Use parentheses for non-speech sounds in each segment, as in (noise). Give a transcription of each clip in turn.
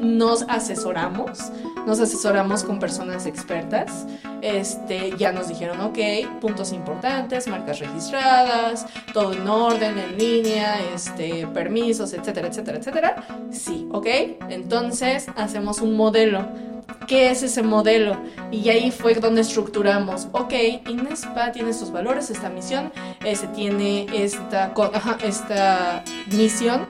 nos asesoramos, nos asesoramos con personas expertas. Este, ya nos dijeron, ok, puntos importantes, marcas registradas, todo en orden, en línea, este, permisos, etcétera, etcétera, etcétera. Sí, ok. Entonces hacemos un modelo ¿Qué es ese modelo? Y ahí fue donde estructuramos, ok, INESPA tiene estos valores, esta misión, ese tiene esta, esta misión.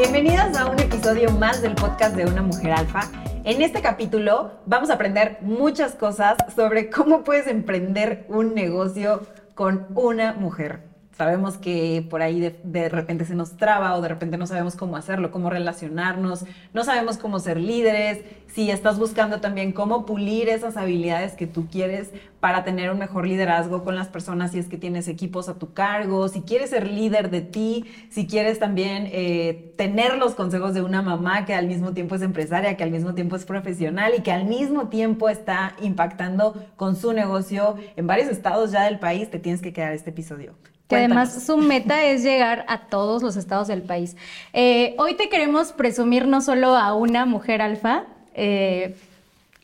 Bienvenidas a un episodio más del podcast de Una Mujer Alfa. En este capítulo vamos a aprender muchas cosas sobre cómo puedes emprender un negocio con una mujer. Sabemos que por ahí de, repente se nos traba o de repente no sabemos cómo hacerlo, cómo relacionarnos, no sabemos cómo ser líderes, si estás buscando también cómo pulir esas habilidades que tú quieres para tener un mejor liderazgo con las personas, si es que tienes equipos a tu cargo, si quieres ser líder de ti, si quieres también eh, tener los consejos de una mamá que al mismo tiempo es empresaria, que al mismo tiempo es profesional y que al mismo tiempo está impactando con su negocio en varios estados ya del país, te tienes que quedar este episodio que además su meta es llegar a todos los estados del país. Eh, hoy te queremos presumir no solo a una mujer alfa, eh,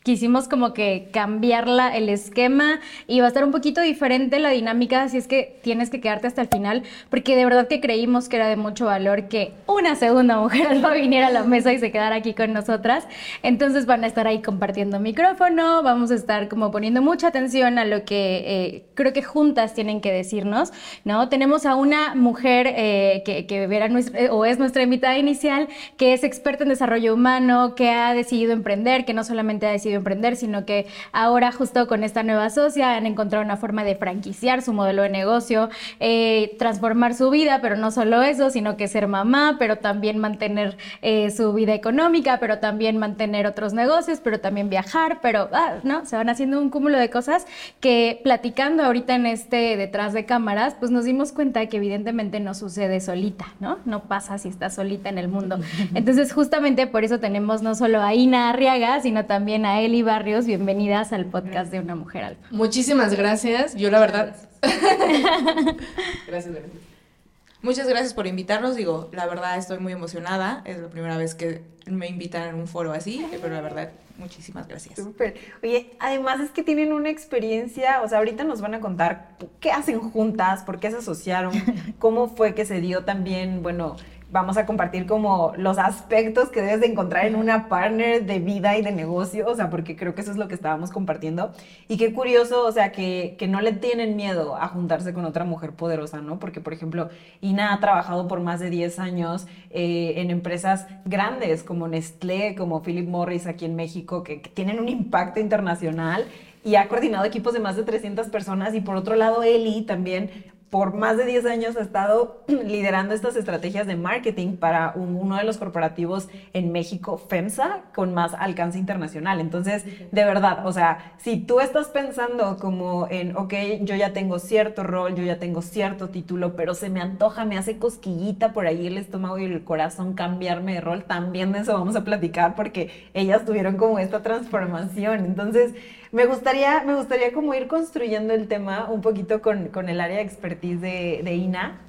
quisimos como que cambiarla el esquema y va a estar un poquito diferente la dinámica, así es que tienes que quedarte hasta el final, porque de verdad que creímos que era de mucho valor que una segunda mujer (laughs) alfa viniera a la mesa y se quedara aquí con nosotras. Entonces van a estar ahí compartiendo micrófono, vamos a estar como poniendo mucha atención a lo que eh, creo que juntas tienen que decirnos, ¿no? Tenemos a una mujer eh, que, que verá nuestra, o es nuestra invitada inicial, que es experta en desarrollo humano, que ha decidido emprender, que no solamente ha decidido emprender, sino que ahora justo con esta nueva socia han encontrado una forma de franquiciar su modelo de negocio, eh, transformar su vida, pero no solo eso, sino que ser mamá, pero también mantener eh, su vida económica, pero también mantener otros negocios, pero también viajar, pero, ah, ¿no? Se van haciendo un cúmulo de cosas que platicando ahorita en este detrás de cámaras, pues nos dimos cuenta que evidentemente no sucede solita, ¿no? No pasa si estás solita en el mundo. (laughs) Entonces, justamente por eso tenemos no solo a Ina Arriaga, sino también a Eli Barrios, bienvenidas al podcast de Una Mujer Alfa. Muchísimas gracias. Yo la verdad... gracias, (laughs) Muchas gracias por invitarnos. Digo, la verdad estoy muy emocionada. Es la primera vez que me invitan en un foro así, pero la verdad, muchísimas gracias. Súper. Oye, además es que tienen una experiencia, o sea, ahorita nos van a contar qué hacen juntas, por qué se asociaron, (laughs) cómo fue que se dio también, bueno, vamos a compartir como los aspectos que debes de encontrar en una partner de vida y de negocio, o sea, porque creo que eso es lo que estábamos compartiendo. Y qué curioso, o sea, que, que no le tienen miedo a juntarse con otra mujer poderosa, ¿no? Porque, por ejemplo, Ina ha trabajado por más de 10 años eh, en empresas grandes como Nestlé, como Philip Morris aquí en México, que, que tienen un impacto internacional y ha coordinado equipos de más de 300 personas. Y por otro lado, Eli también por más de 10 años ha estado (clears throat) liderando estas estrategias de marketing para uno de los corporativos en México, FEMSA, con más alcance internacional. Entonces, de verdad, o sea, si tú estás pensando como en, ok, yo ya tengo cierto rol, yo ya tengo cierto título, pero se me antoja, me hace cosquillita por ahí el estómago y el corazón cambiarme de rol, también de eso vamos a platicar porque ellas tuvieron como esta transformación. Entonces, me gustaría, me gustaría como ir construyendo el tema un poquito con, con el área de expertise de, de, Ina,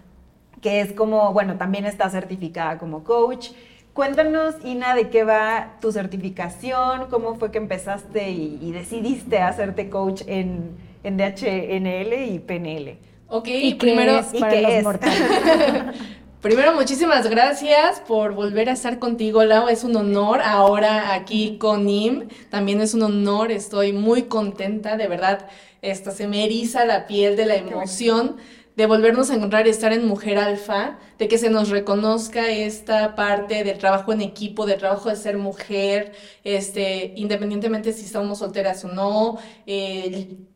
que es como, bueno, también está certificada como coach. Cuéntanos, Ina, de qué va tu certificación, cómo fue que empezaste y, decidiste hacerte coach en, en, DHNL y PNL. Ok, ¿Y primero, es para los mortales? (laughs) Primero, muchísimas gracias por volver a estar contigo, Lau. Es un honor ahora aquí con Nim. También es un honor, estoy muy contenta, de verdad. Esta se me eriza la piel de la emoción de volvernos a encontrar y estar en Mujer Alfa, de que se nos reconozca esta parte del trabajo en equipo, del trabajo de ser mujer, este, independientemente si estamos solteras o no,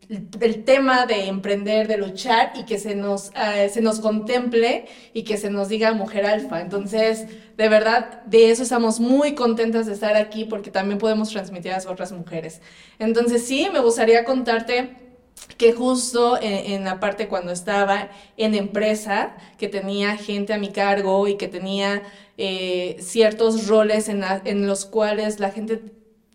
el, tema de emprender, de luchar y que se nos, eh, se nos contemple y que se nos diga Mujer Alfa. Entonces, de verdad, de eso estamos muy contentas de estar aquí porque también podemos transmitir a las otras mujeres. Entonces, sí, me gustaría contarte que justo en, la parte cuando estaba en empresa, que tenía gente a mi cargo y que tenía eh, ciertos roles en, los cuales la gente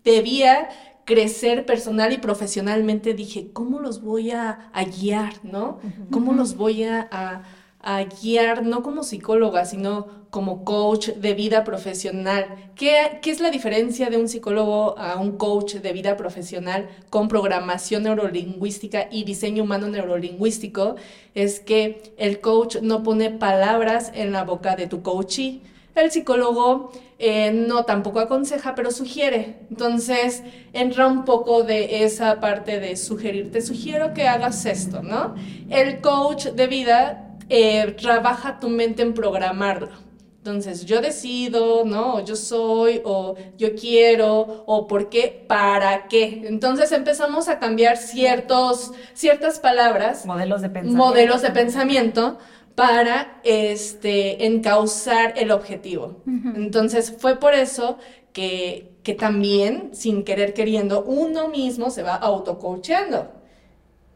debía crecer personal y profesionalmente, dije, ¿cómo los voy a, a guiar, no? ¿Cómo los voy a, a, a guiar, no como psicóloga, sino como coach de vida profesional. ¿Qué, ¿Qué, es la diferencia de un psicólogo a un coach de vida profesional con programación neurolingüística y diseño humano neurolingüístico? Es que el coach no pone palabras en la boca de tu coachee. El psicólogo eh, no tampoco aconseja, pero sugiere. Entonces entra un poco de esa parte de sugerir. Te sugiero que hagas esto, ¿no? El coach de vida eh, trabaja tu mente en programarlo. Entonces, yo decido, ¿no? O yo soy, o yo quiero, o por qué, para qué. Entonces empezamos a cambiar ciertos, ciertas palabras. Modelos de pensamiento. Modelos de pensamiento para este, encauzar el objetivo. Entonces, fue por eso que, que también, sin querer queriendo, uno mismo se va autocoachando.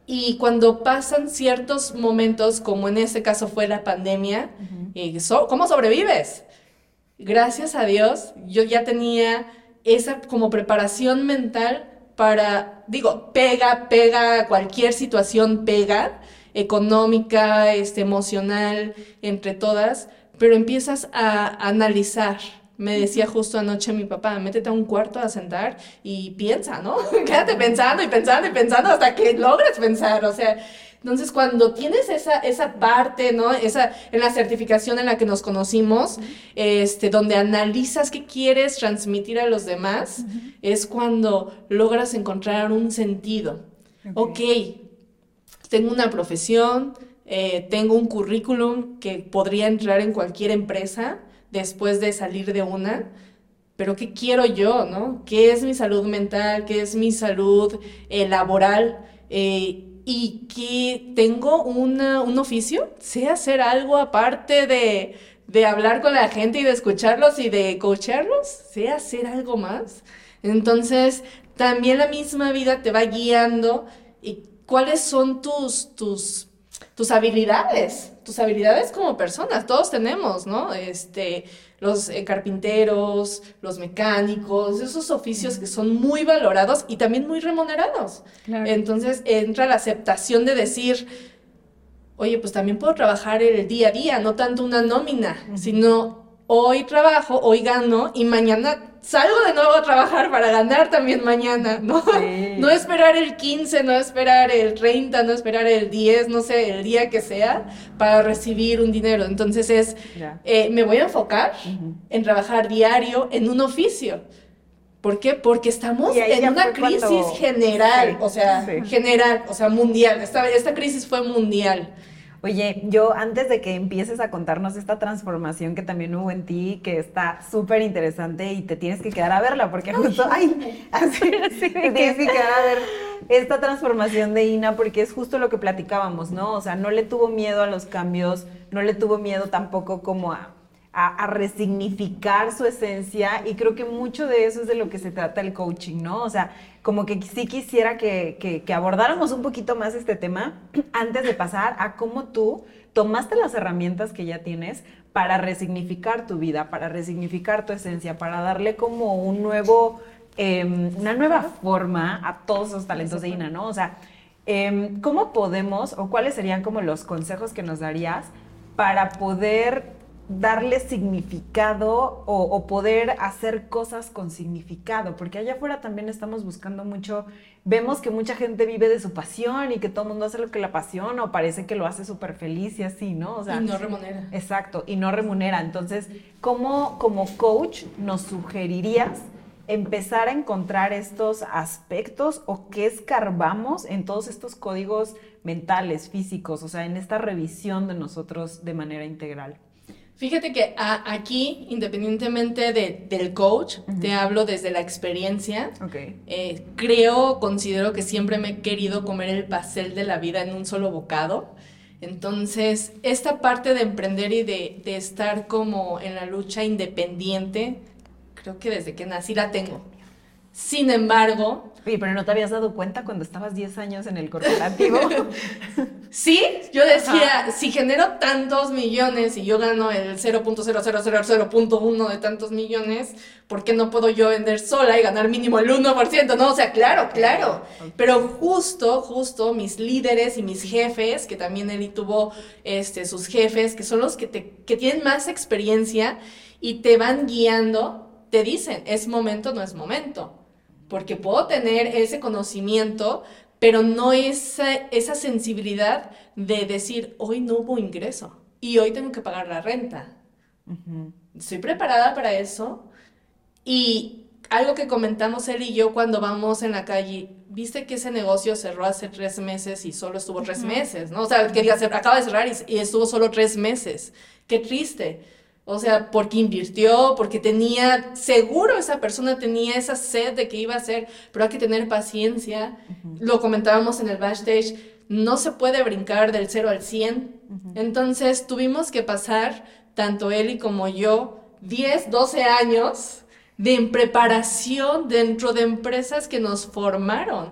Y cuando pasan ciertos momentos, como en este caso fue la pandemia, eh, ¿cómo sobrevives? Gracias a Dios, yo ya tenía esa como preparación mental para, digo, pega, pega, cualquier situación pega, económica, este, emocional, entre todas, pero empiezas a analizar, me decía justo anoche mi papá, métete a un cuarto a sentar y piensa, ¿no? (laughs) Quédate pensando y pensando y pensando hasta que logres pensar, o sea, entonces cuando tienes esa, esa parte, ¿no? Esa, en la certificación en la que nos conocimos, este, donde analizas qué quieres transmitir a los demás, es cuando logras encontrar un sentido. Ok, tengo una profesión, eh, tengo un currículum que podría entrar en cualquier empresa, después de salir de una, pero ¿qué quiero yo, no? ¿Qué es mi salud mental? ¿Qué es mi salud eh, laboral? Eh, y que tengo una, un oficio, sé hacer algo aparte de, de hablar con la gente y de escucharlos y de coacharlos, sé hacer algo más. Entonces, también la misma vida te va guiando cuáles son tus, tus tus habilidades, tus habilidades como personas, todos tenemos, ¿no? Este, los eh, carpinteros, los mecánicos, esos oficios que son muy valorados y también muy remunerados. Entonces entra la aceptación de decir, oye, pues también puedo trabajar el día a día, no tanto una nómina, sino hoy trabajo, hoy gano y mañana salgo de nuevo a trabajar para ganar también mañana, ¿no? No esperar el 15, no esperar el 30, no esperar el 10, no sé, el día que sea, para recibir un dinero. Entonces es, eh, me voy a enfocar en trabajar diario en un oficio. ¿Por qué? Porque estamos en una crisis general, o sea, general, o sea, mundial. Esta, esta crisis fue mundial. Oye, yo antes de que empieces a contarnos esta transformación que también hubo en ti, que está súper interesante y te tienes que quedar a verla, porque justo, ay, así, (laughs) te tienes que quedar a ver esta transformación de Ina, porque es justo lo que platicábamos, ¿no? O sea, no le tuvo miedo a los cambios, no le tuvo miedo tampoco como a a, resignificar su esencia y creo que mucho de eso es de lo que se trata el coaching, ¿no? O sea, como que sí quisiera que, que, abordáramos un poquito más este tema (clears throat) antes de pasar a cómo tú tomaste las herramientas que ya tienes para resignificar tu vida, para resignificar tu esencia, para darle como un nuevo, em, una nueva forma a todos esos talentos de Ina, ¿no? O sea, em, ¿cómo podemos o cuáles serían como los consejos que nos darías para poder darle significado o, poder hacer cosas con significado, porque allá afuera también estamos buscando mucho, vemos que mucha gente vive de su pasión y que todo el mundo hace lo que la apasiona o parece que lo hace súper feliz y así, ¿no? O sea, y no remunera. Exacto, y no remunera. Entonces, ¿cómo como coach nos sugerirías empezar a encontrar estos aspectos o qué escarbamos en todos estos códigos mentales, físicos, o sea, en esta revisión de nosotros de manera integral? Fíjate que aquí, independientemente del coach, te hablo desde la experiencia. Eh, creo, considero que siempre me he querido comer el pastel de la vida en un solo bocado. Entonces, esta parte de emprender y de, de estar como en la lucha independiente, creo que desde que nací la tengo. Sin embargo... Oye, pero no te habías dado cuenta cuando estabas 10 años en el corporativo. Sí, yo decía, si genero tantos millones y yo gano el 0.00001 de tantos millones, ¿por qué no puedo yo vender sola y ganar mínimo el 1%? No, o sea, claro, claro. Pero justo, justo mis líderes y mis jefes, que también Eli tuvo este, sus jefes, que son los que, te, que tienen más experiencia y te van guiando, te dicen, es momento, no es momento. Porque puedo tener ese conocimiento, pero no esa, esa sensibilidad de decir, hoy no hubo ingreso y hoy tengo que pagar la renta. Estoy preparada para eso. Y algo que comentamos él y yo cuando vamos en la calle, viste que ese negocio cerró hace tres meses y solo estuvo tres meses, ¿no? O sea, que acaba de cerrar y, estuvo solo tres meses. Qué triste. O sea, porque invirtió, porque tenía, seguro esa persona tenía esa sed de que iba a hacer, pero hay que tener paciencia. Lo comentábamos en el backstage, no se puede brincar del 0 al 100. Entonces tuvimos que pasar, tanto él y como yo, 10, 12 años de preparación dentro de empresas que nos formaron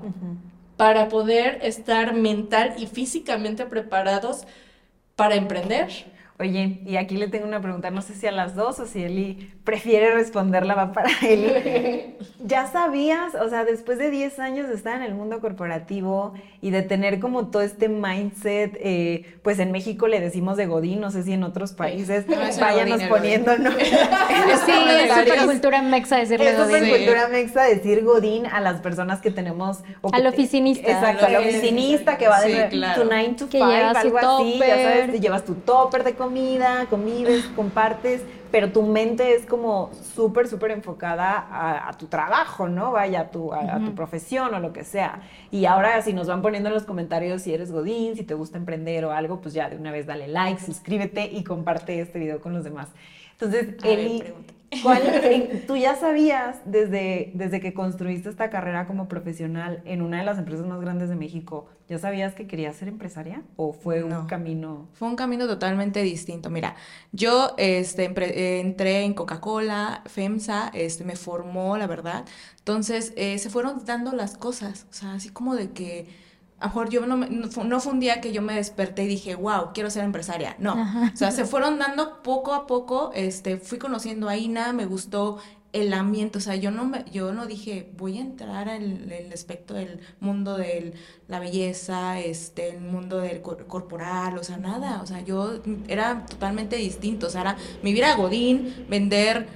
para poder estar mental y físicamente preparados para emprender. Oye, y aquí le tengo una pregunta, no sé si a las dos o si Eli prefiere responderla, va para (laughs) Eli. ¿Ya sabías, o sea, después de 10 años de estar en el mundo corporativo y de tener como todo este mindset, eh, pues en México le decimos de Godín, no sé si en otros países, váyanos poniendo, ¿no? (laughs) sí, es super cultura mexa decirle Godín. Es cultura mexa decir Godín a las personas que tenemos... al oficinista. Exacto, al oficinista que va de tu 9 to 5, algo así, ya sabes, te llevas tu topper de comida, convives, compartes, pero tu mente es como súper, súper enfocada a, tu trabajo, ¿no? Vaya, a tu, a, tu profesión o lo que sea. Y ahora si nos van poniendo en los comentarios si eres Godín, si te gusta emprender o algo, pues ya de una vez dale like, suscríbete y comparte este video con los demás. Entonces, Eli, (laughs) tú ya sabías desde, desde que construiste esta carrera como profesional en una de las empresas más grandes de México, ¿ya sabías que querías ser empresaria o fue un camino? Fue un camino totalmente distinto. Mira, yo este, entré en Coca-Cola, FEMSA, este, me formó, la verdad. Entonces, eh, se fueron dando las cosas, o sea, así como de que a lo mejor yo no, no, fue un día que yo me desperté y dije, wow, quiero ser empresaria. No, o sea, se fueron dando poco a poco, este, fui conociendo a Ina, me gustó el ambiente, o sea, yo no, me, yo no dije, voy a entrar en el, aspecto del mundo de la belleza, este, el mundo del corporal, o sea, nada, o sea, yo era totalmente distinto, o sea, era vivir a Godín, vender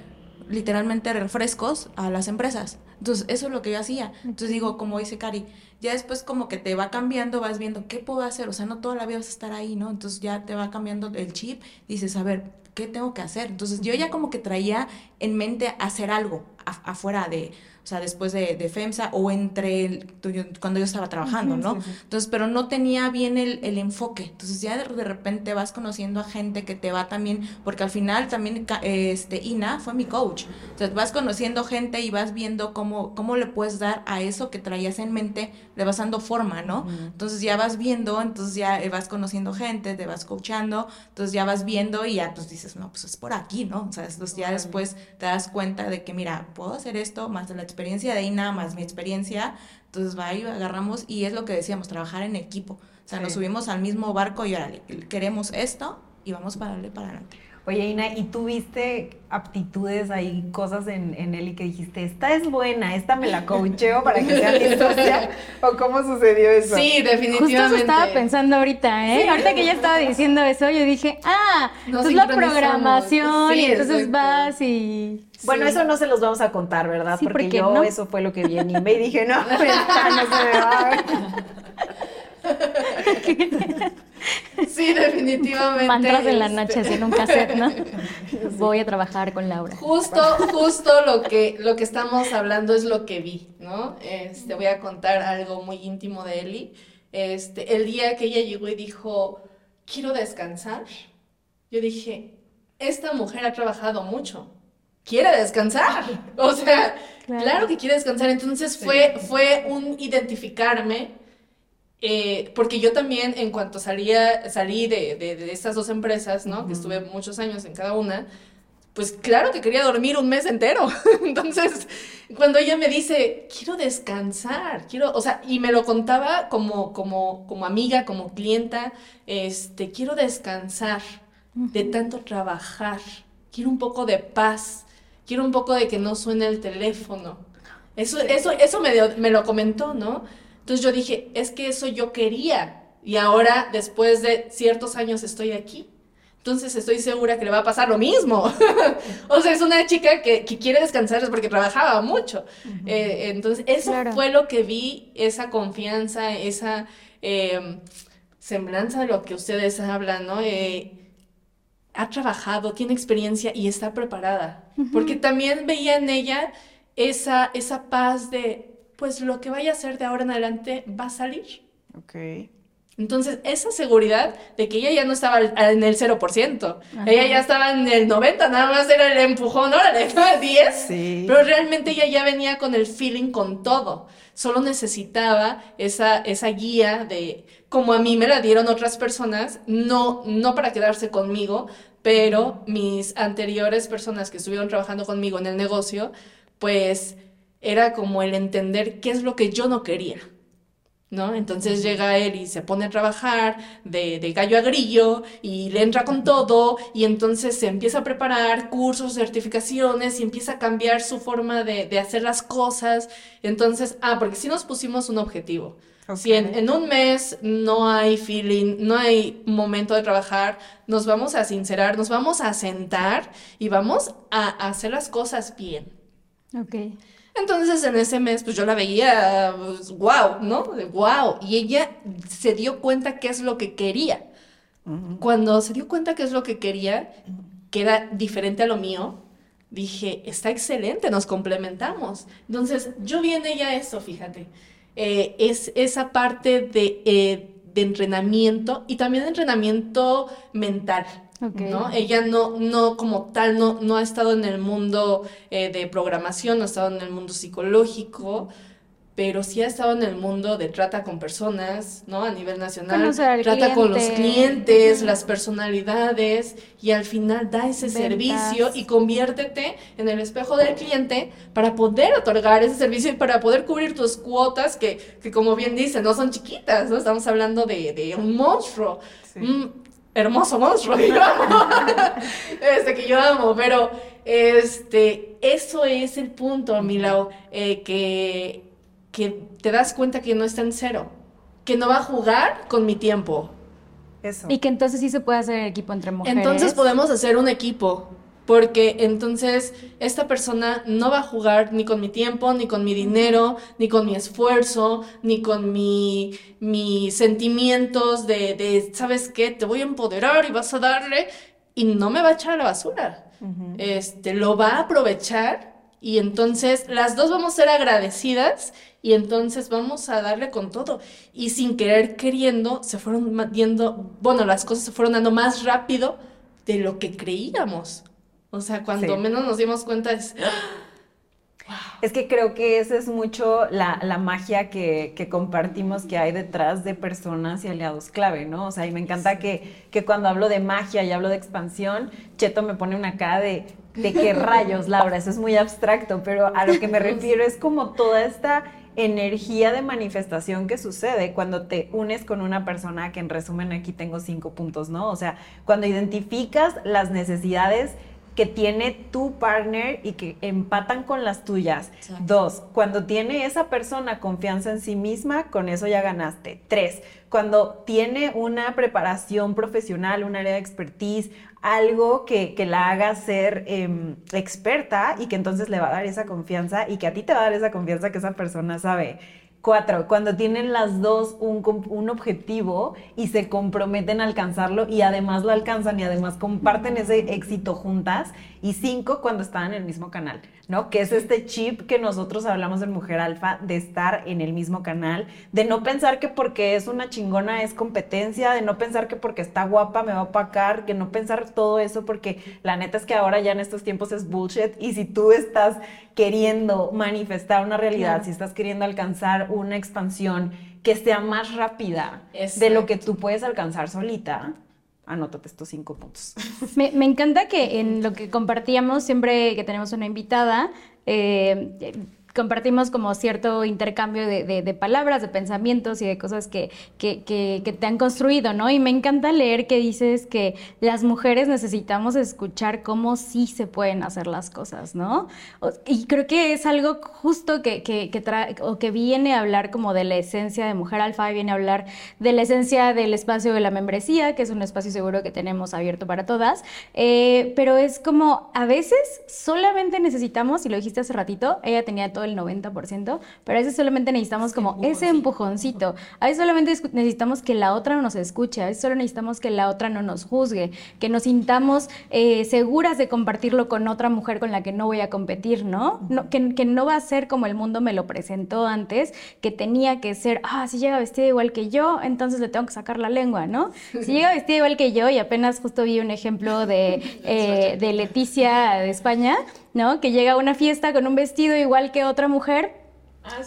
literalmente refrescos a las empresas. Entonces, eso es lo que yo hacía. Entonces digo, como dice Cari, ya después como que te va cambiando, vas viendo qué puedo hacer, o sea, no toda la vida vas a estar ahí, ¿no? Entonces ya te va cambiando el chip, dices, a ver, ¿qué tengo que hacer? Entonces yo ya como que traía en mente hacer algo afuera de, o sea, después de, de FEMSA o entre el, cuando yo estaba trabajando, ¿no? Entonces, pero no tenía bien el, el, enfoque. Entonces ya de, repente vas conociendo a gente que te va también, porque al final también este, Ina fue mi coach. Entonces vas conociendo gente y vas viendo cómo, cómo le puedes dar a eso que traías en mente, le vas dando forma, ¿no? Entonces ya vas viendo, entonces ya vas conociendo gente, te vas coachando, entonces ya vas viendo y ya pues dices, no, pues es por aquí, ¿no? O sea, entonces ya después te das cuenta de que, mira, puedo hacer esto más de la experiencia de Ina más mi experiencia, entonces va y agarramos y es lo que decíamos, trabajar en equipo. O sea, nos subimos al mismo barco y ahora queremos esto y vamos para darle para adelante. Oye, Ina, ¿y tú viste aptitudes ahí, cosas en, en él y que dijiste, esta es buena, esta me la coacheo para que sea mi socia? ¿O cómo sucedió eso? Sí, definitivamente. Justo estaba pensando ahorita, ¿eh? ahorita que ella estaba diciendo eso, yo dije, ah, es la programación y entonces vas y... Bueno, eso no se los vamos a contar, ¿verdad? porque, yo eso fue lo que vi en y dije, no, no se me va. (laughs) (laughs) Sí, definitivamente. Mantras en la noche este. en un cassette, ¿no? (laughs) Voy a trabajar con Laura. Justo, justo lo que, lo que estamos hablando es lo que vi, ¿no? Este, voy a contar algo muy íntimo de Eli. Este, el día que ella llegó y dijo, quiero descansar, yo dije, esta mujer ha trabajado mucho, quiere descansar. (laughs) O sea, claro, que quiere descansar. Entonces fue, fue un identificarme eh, porque yo también, en cuanto salía, salí de, de, estas dos empresas, ¿no? Que estuve muchos años en cada una, pues claro que quería dormir un mes entero. (laughs) Entonces, cuando ella me dice, quiero descansar, quiero, o sea, y me lo contaba como, como, como amiga, como clienta, este, quiero descansar de tanto trabajar, quiero un poco de paz, quiero un poco de que no suene el teléfono. Eso, eso, eso me, me lo comentó, ¿no? Entonces yo dije, es que eso yo quería. Y ahora, después de ciertos años, estoy aquí. Entonces estoy segura que le va a pasar lo mismo. (laughs) o sea, es una chica que, quiere descansar es porque trabajaba mucho. Eh, entonces, eso fue lo que vi, esa confianza, esa em, semblanza de lo que ustedes hablan, ¿no? Eh, ha trabajado, tiene experiencia y está preparada. Porque también veía en ella esa, esa paz de, pues lo que vaya a hacer de ahora en adelante va a salir. Ok. Entonces, esa seguridad de que ella ya no estaba en el 0%, ella ya estaba en el 90%, nada más era el empujón, órale, (laughs) 10%, sí. pero realmente ella ya venía con el feeling con todo. Solo necesitaba esa, esa guía de, como a mí me la dieron otras personas, no, no para quedarse conmigo, pero mis anteriores personas que estuvieron trabajando conmigo en el negocio, pues era como el entender qué es lo que yo no quería. ¿no? Entonces llega él y se pone a trabajar de, gallo a grillo y le entra con todo y entonces se empieza a preparar cursos, certificaciones y empieza a cambiar su forma de, hacer las cosas. Entonces, ah, porque si nos pusimos un objetivo. Si en, un mes no hay feeling, no hay momento de trabajar, nos vamos a sincerar, nos vamos a sentar y vamos a, a hacer las cosas bien. Ok. Entonces en ese mes pues yo la veía, pues, wow, ¿no? wow. Y ella se dio cuenta qué es lo que quería. Cuando se dio cuenta qué es lo que quería, que era diferente a lo mío, dije, está excelente, nos complementamos. Entonces yo vi en ella eso, fíjate. Eh, es esa parte de, eh, de entrenamiento y también de entrenamiento mental. ¿No? Ella no, no como tal, no, no ha estado en el mundo eh, de programación, no ha estado en el mundo psicológico, pero sí ha estado en el mundo de trata con personas, ¿no? A nivel nacional. Trata con los clientes, las personalidades y al final da ese servicio y conviértete en el espejo del cliente para poder otorgar ese servicio y para poder cubrir tus cuotas que, que como bien dice, no son chiquitas, ¿no? Estamos hablando de, de un monstruo hermoso monstruo, (laughs) este, que yo amo, pero este, eso es el punto, Milau, eh, que, que te das cuenta que no está en cero, que no va a jugar con mi tiempo. Eso. Y que entonces sí se puede hacer equipo entre mujeres. Entonces podemos hacer un equipo porque entonces esta persona no va a jugar ni con mi tiempo, ni con mi dinero, ni con mi esfuerzo, ni con mi, mis sentimientos de, de, ¿sabes qué? Te voy a empoderar y vas a darle y no me va a echar a la basura. Este, lo va a aprovechar y entonces las dos vamos a ser agradecidas y entonces vamos a darle con todo. Y sin querer queriendo, se fueron viendo, bueno, las cosas se fueron dando más rápido de lo que creíamos. O sea, cuando menos nos dimos cuenta es... Es que creo que esa es mucho la, magia que, compartimos que hay detrás de personas y aliados clave, ¿no? O sea, y me encanta que, que, cuando hablo de magia y hablo de expansión, Cheto me pone una cara de, de qué rayos, Laura, eso es muy abstracto, pero a lo que me (laughs) refiero es como toda esta energía de manifestación que sucede cuando te unes con una persona, que en resumen aquí tengo cinco puntos, ¿no? O sea, cuando identificas las necesidades que tiene tu partner y que empatan con las tuyas. Dos, cuando tiene esa persona confianza en sí misma, con eso ya ganaste. Tres, cuando tiene una preparación profesional, un área de expertise, algo que, la haga ser em, experta y que entonces le va a dar esa confianza y que a ti te va a dar esa confianza que esa persona sabe Cuatro, cuando tienen las dos un, un, objetivo y se comprometen a alcanzarlo y además lo alcanzan y además comparten ese éxito juntas. Y cinco, cuando están en el mismo canal. ¿No? Que es este chip que nosotros hablamos en Mujer Alfa, de estar en el mismo canal, de no pensar que porque es una chingona es competencia, de no pensar que porque está guapa me va a opacar, que no pensar todo eso, porque la neta es que ahora ya en estos tiempos es bullshit. Y si tú estás queriendo manifestar una realidad, si estás queriendo alcanzar una expansión que sea más rápida de lo que tú puedes alcanzar solita, anótate estos cinco puntos. (laughs) Me, encanta que en lo que compartíamos, siempre que tenemos una invitada, eh, compartimos como cierto intercambio de, de- de palabras, de pensamientos y de cosas que, que, que- que te han construido, ¿no? Y me encanta leer que dices que las mujeres necesitamos escuchar cómo sí se pueden hacer las cosas, ¿no? Y creo que es algo justo que trae, o que viene a hablar como de la esencia de Mujer Alfa, viene a hablar de la esencia del espacio de la membresía, que es un espacio seguro que tenemos abierto para todas, eh, pero es como a veces solamente necesitamos, y lo dijiste hace ratito, ella tenía todo el 90%, pero a veces solamente necesitamos como ese empujoncito, a veces solamente necesitamos que la otra nos escuche, a veces solo necesitamos que la otra no nos juzgue, que nos sintamos eh, seguras de compartirlo con otra mujer con la que no voy a competir, ¿no? no que, que no va a ser como el mundo me lo presentó antes, que tenía que ser, ah, si llega vestida igual que yo, entonces le tengo que sacar la lengua, ¿no? Si llega vestida igual que yo, y apenas justo vi un ejemplo de, (laughs) eh, de Leticia de España, ¿no? Que llega a una fiesta con un vestido igual que otra mujer.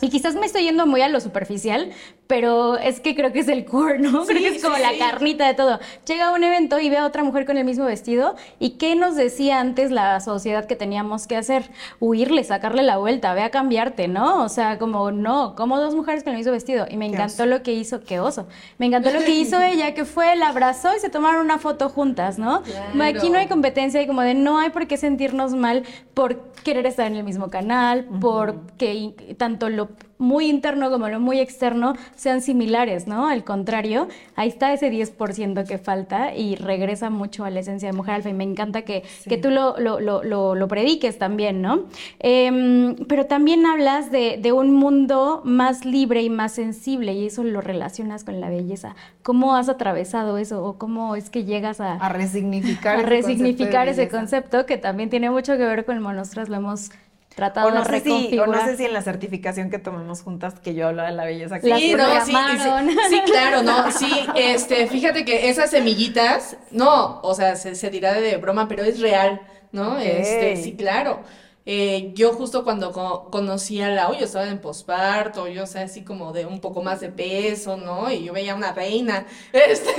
Y quizás me estoy yendo muy a lo superficial, pero es que creo que es el core, ¿no? (laughs) creo que es como sí, la carnita de todo. Llega a un evento y ve a otra mujer con el mismo vestido. ¿Y qué nos decía antes la sociedad que teníamos que hacer? Huirle, sacarle la vuelta, ve a cambiarte, ¿no? O sea, como no, como dos mujeres con el mismo vestido. Y me encantó lo que hizo, qué oso. Me encantó lo que hizo (laughs) ella, que fue, la abrazó y se tomaron una foto juntas, ¿no? Claro. Aquí no hay competencia y como de no hay por qué sentirnos mal por querer estar en el mismo canal, por que in- tanto lo muy interno como lo muy externo sean similares, ¿no? Al contrario, ahí está ese 10% que falta y regresa mucho a la esencia de mujer alfa y me encanta que, que tú lo, lo, lo, lo- prediques también, ¿no? Em, pero también hablas de, de un mundo más libre y más sensible y eso lo relacionas con la belleza. ¿Cómo has atravesado eso o cómo es que llegas a, A resignificar. a ese concepto ese concepto que también tiene mucho que ver con nosotras lo hemos tratado O no, de sé si, o reconfigurar. no sé si en la certificación que tomamos juntas que yo hablaba de la belleza. Las Sí, que- no, sí, sí, sí, claro, no, sí, este, fíjate que esas semillitas, no, o sea, se, se dirá de broma, pero es real, ¿no? Este, sí, claro. Eh, yo justo cuando co- conocí a Lau, yo estaba en posparto, yo, o sea, así como de un poco más de peso, ¿no? Y yo veía una reina, (laughs) este,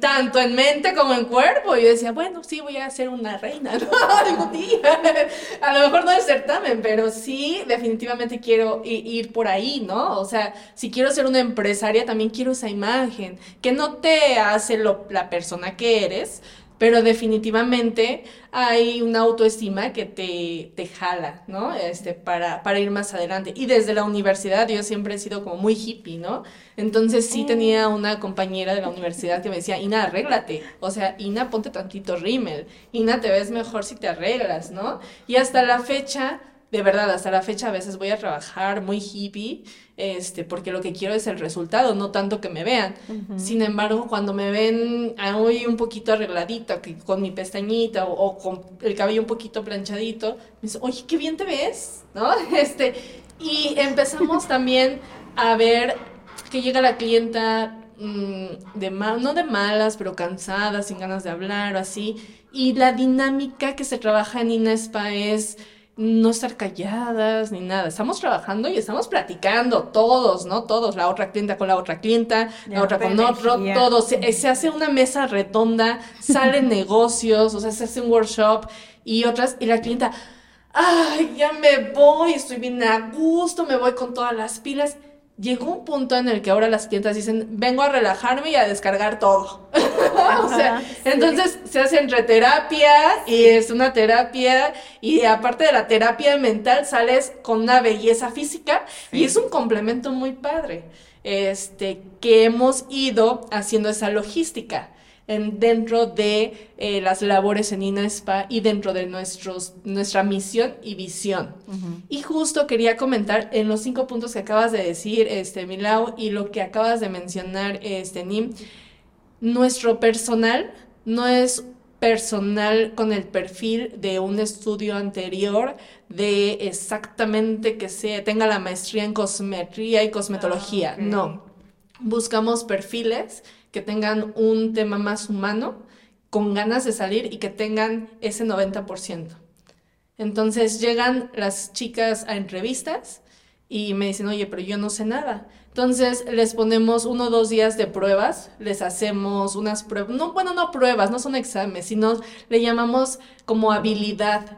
tanto en mente como en cuerpo, y yo decía, bueno, sí, voy a ser una reina, ¿no? (laughs) Algún día. (laughs) A lo mejor no es certamen, pero sí, definitivamente quiero ir por ahí, ¿no? O sea, si quiero ser una empresaria, también quiero esa imagen, que no te hace lo- la persona que eres, pero definitivamente hay una autoestima que te, te jala, ¿no? Este, para, para ir más adelante. Y desde la universidad yo siempre he sido como muy hippie, ¿no? Entonces sí tenía una compañera de la universidad que me decía, Ina, arréglate. O sea, Ina, ponte tantito rímel. Ina, te ves mejor si te arreglas, ¿no? Y hasta la fecha, de verdad, hasta la fecha a veces voy a trabajar muy hippie, este, porque lo que quiero es el resultado, no tanto que me vean. Sin embargo, cuando me ven hoy un poquito arregladita, con mi pestañita o, o con el cabello un poquito planchadito, me dicen, oye, qué bien te ves, ¿no? (laughs) Este, y empezamos (laughs) también a ver que llega la clienta mm, de ma- no de malas, pero cansada, sin ganas de hablar o así. Y la dinámica que se trabaja en Inespa es no estar calladas ni nada. Estamos trabajando y estamos platicando todos, ¿no? Todos, la otra clienta con la otra clienta, la otra con otro, todos. Se, se hace una mesa redonda, salen (laughs) negocios, o sea, se hace un workshop y otras, y la clienta, ay, ya me voy, estoy bien a gusto, me voy con todas las pilas. Llegó un punto en el que ahora las clientas dicen, vengo a relajarme y a descargar todo. (laughs) o sea, entonces se hace entre terapia y es una terapia y aparte de la terapia mental sales con una belleza física y es un complemento muy padre. Este, que hemos ido haciendo esa logística en, dentro de eh, las labores en INASPA y dentro de nuestros, nuestra misión y visión. Y justo quería comentar en los cinco puntos que acabas de decir, este, Milau, y lo que acabas de mencionar, este, Nim, nuestro personal no es personal con el perfil de un estudio anterior de exactamente que sea, tenga la maestría en cosmetría y cosmetología. Ah. No. Buscamos perfiles que tengan un tema más humano, con ganas de salir y que tengan ese 90%. Entonces llegan las chicas a entrevistas y me dicen, oye, pero yo no sé nada. Entonces les ponemos uno o dos días de pruebas, les hacemos unas pruebas, no, bueno, no pruebas, no son exámenes, sino le llamamos como habilidad.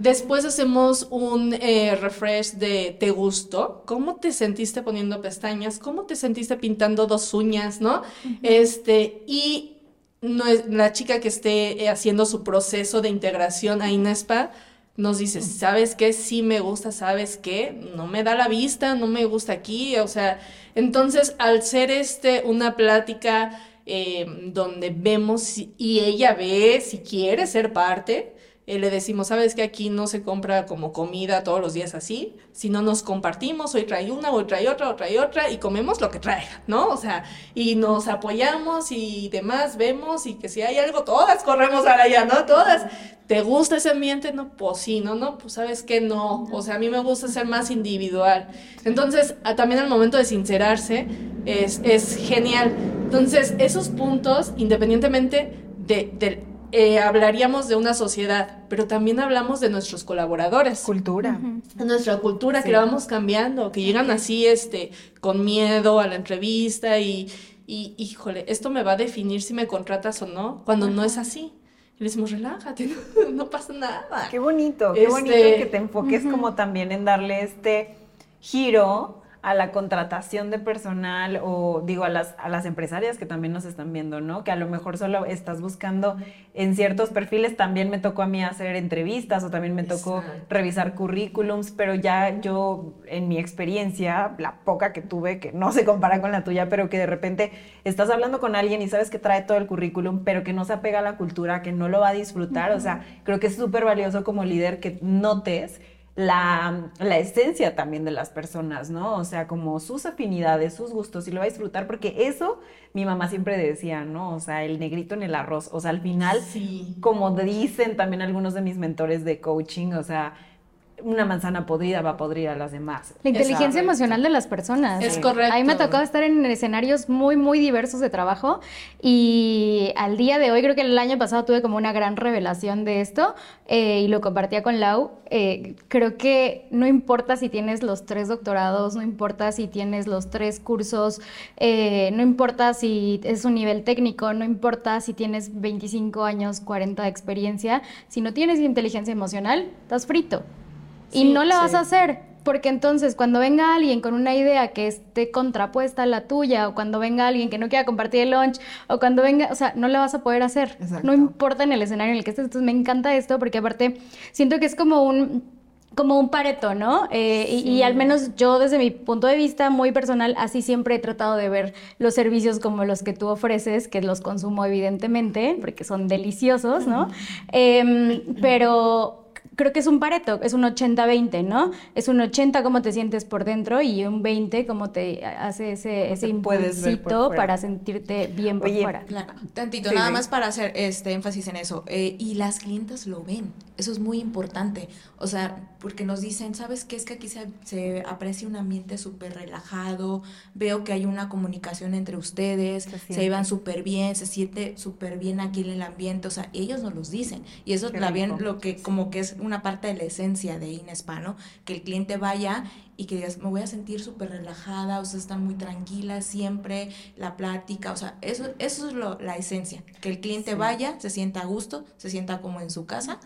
Después hacemos un eh, refresh de ¿te gustó? ¿Cómo te sentiste poniendo pestañas? ¿Cómo te sentiste pintando dos uñas? ¿No? Este, y no es, la chica que esté eh, haciendo su proceso de integración a INESPA nos dice, ¿sabes qué? Sí me gusta, ¿sabes qué? No me da la vista, no me gusta aquí, o sea, entonces al ser este una plática eh, donde vemos y ella ve si quiere ser parte, eh, le decimos, sabes que aquí no se compra como comida todos los días así, si no nos compartimos, hoy trae una, hoy trae otra, hoy trae otra, y comemos lo que traiga, ¿no? O sea, y nos apoyamos y demás, vemos, y que si hay algo, todas corremos para allá, ¿no? Todas. ¿Te gusta ese ambiente? No, pues sí, no, no, pues sabes que no. O sea, a mí me gusta ser más individual. Entonces, también al momento de sincerarse, es, es genial. Entonces, esos puntos, independientemente de, de eh, hablaríamos de una sociedad, pero también hablamos de nuestros colaboradores. Cultura. De nuestra cultura que la vamos cambiando, que llegan así, este, con miedo a la entrevista y, y, híjole, esto me va a definir si me contratas o no, cuando no es así. Y le decimos, relájate, (laughs) no, pasa nada. Qué bonito, qué bonito este, que te enfoques como también en darle este giro a la contratación de personal o digo a las, a las empresarias que también nos están viendo, ¿no? Que a lo mejor solo estás buscando en ciertos perfiles, también me tocó a mí hacer entrevistas o también me tocó revisar currículums, pero ya yo en mi experiencia, la poca que tuve, que no se compara con la tuya, pero que de repente estás hablando con alguien y sabes que trae todo el currículum, pero que no se apega a la cultura, que no lo va a disfrutar, o sea, creo que es súper valioso como líder que notes la, esencia también de las personas, ¿no? O sea, como sus afinidades, sus gustos, y lo va a disfrutar, porque eso mi mamá siempre decía, ¿no? O sea, el negrito en el arroz, o sea, al final, como dicen también algunos de mis mentores de coaching, o sea, una manzana podrida va a podrir a las demás. La inteligencia emocional de las personas. Es correcto. A mí me ha tocado estar en escenarios muy, muy diversos de trabajo y al día de hoy, creo que el año pasado tuve como una gran revelación de esto eh, y lo compartía con Lau. Eh, creo que no importa si tienes los tres doctorados, no importa si tienes los tres cursos, eh, no importa si es un nivel técnico, no importa si tienes 25 años, 40 de experiencia, si no tienes inteligencia emocional, estás frito y no la vas a hacer, porque entonces cuando venga alguien con una idea que esté contrapuesta a la tuya, o cuando venga alguien que no quiera compartir el lunch, o cuando venga, o sea, no la vas a poder hacer. No importa en el escenario en el que estés. Entonces me encanta esto porque aparte siento que es como un como un pareto, ¿no? Eh, y, y, al menos yo desde mi punto de vista muy personal, así siempre he tratado de ver los servicios como los que tú ofreces, que los consumo evidentemente, porque son deliciosos, ¿no? Em, pero creo que es un pareto, es un 80-20, ¿no? Es un 80 como te sientes por dentro y un 20 como te hace ese, ese impulsito para sentirte bien por fuera. Claro, tantito, nada más para hacer este énfasis en eso. Eh, y las clientas lo ven, eso es muy importante. O sea, porque nos dicen, ¿sabes qué? Es que aquí se, se aprecia un ambiente súper relajado, veo que hay una comunicación entre ustedes, se, se llevan súper bien, se siente súper bien aquí en el ambiente, o sea, ellos nos los dicen. Y eso también lo que como que es una parte de la esencia de Inespa, ¿no? Que el cliente vaya y que digas, me voy a sentir súper relajada, o sea, están muy tranquila siempre, la plática, o sea, eso, eso es lo, la esencia, que el cliente vaya, se sienta a gusto, se sienta como en su casa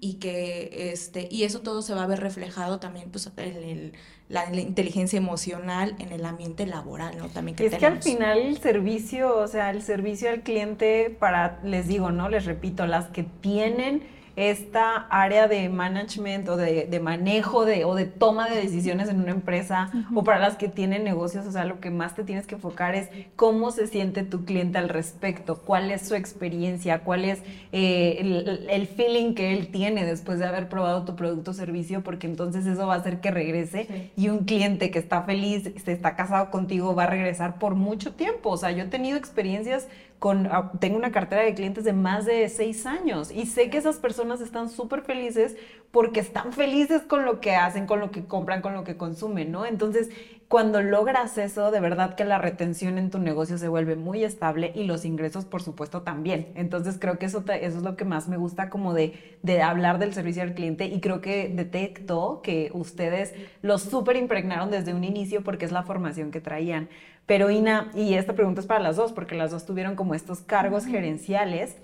y que, este, y eso todo se va a ver reflejado también, pues, en la, inteligencia emocional en el ambiente laboral, ¿no? También que es que al final el servicio, o sea, el servicio al cliente para, les digo, ¿no? Les repito, las que tienen esta área de management o de, manejo de, o de toma de decisiones en una empresa o para las que tienen negocios, o sea, lo que más te tienes que enfocar es cómo se siente tu cliente al respecto, cuál es su experiencia, cuál es eh, el, feeling que él tiene después de haber probado tu producto o servicio, porque entonces eso va a hacer que regrese y un cliente que está feliz, se está casado contigo, va a regresar por mucho tiempo. O sea, yo he tenido experiencias Ah, tengo una cartera de clientes de más de seis años y sé que esas personas están súper felices porque están felices con lo que hacen, con lo que compran, con lo que consumen, ¿no? Entonces, cuando logras eso, de verdad que la retención en tu negocio se vuelve muy estable y los ingresos, por supuesto, también. Entonces creo que eso, es lo que más me gusta como de, de hablar del servicio al cliente y creo que detecto que ustedes lo súper impregnaron desde un inicio porque es la formación que traían. Pero Ina, y esta pregunta es para las dos, porque las dos tuvieron como estos cargos gerenciales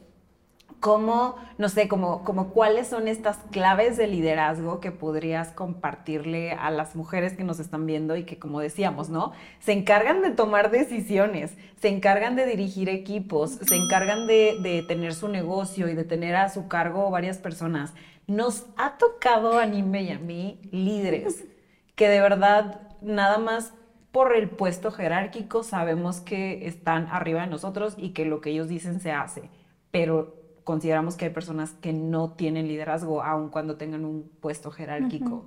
¿Cómo, no sé, como, como cuáles son estas claves de liderazgo que podrías compartirle a las mujeres que nos están viendo y que, como decíamos, ¿no? Se encargan de tomar decisiones, se encargan de dirigir equipos, se encargan de, de tener su negocio y de tener a su cargo varias personas. Nos ha tocado a Nimbe y a mí líderes que de verdad nada más por el puesto jerárquico sabemos que están arriba de nosotros y que lo que ellos dicen se hace, pero consideramos que hay personas que no tienen liderazgo aun cuando tengan un puesto jerárquico.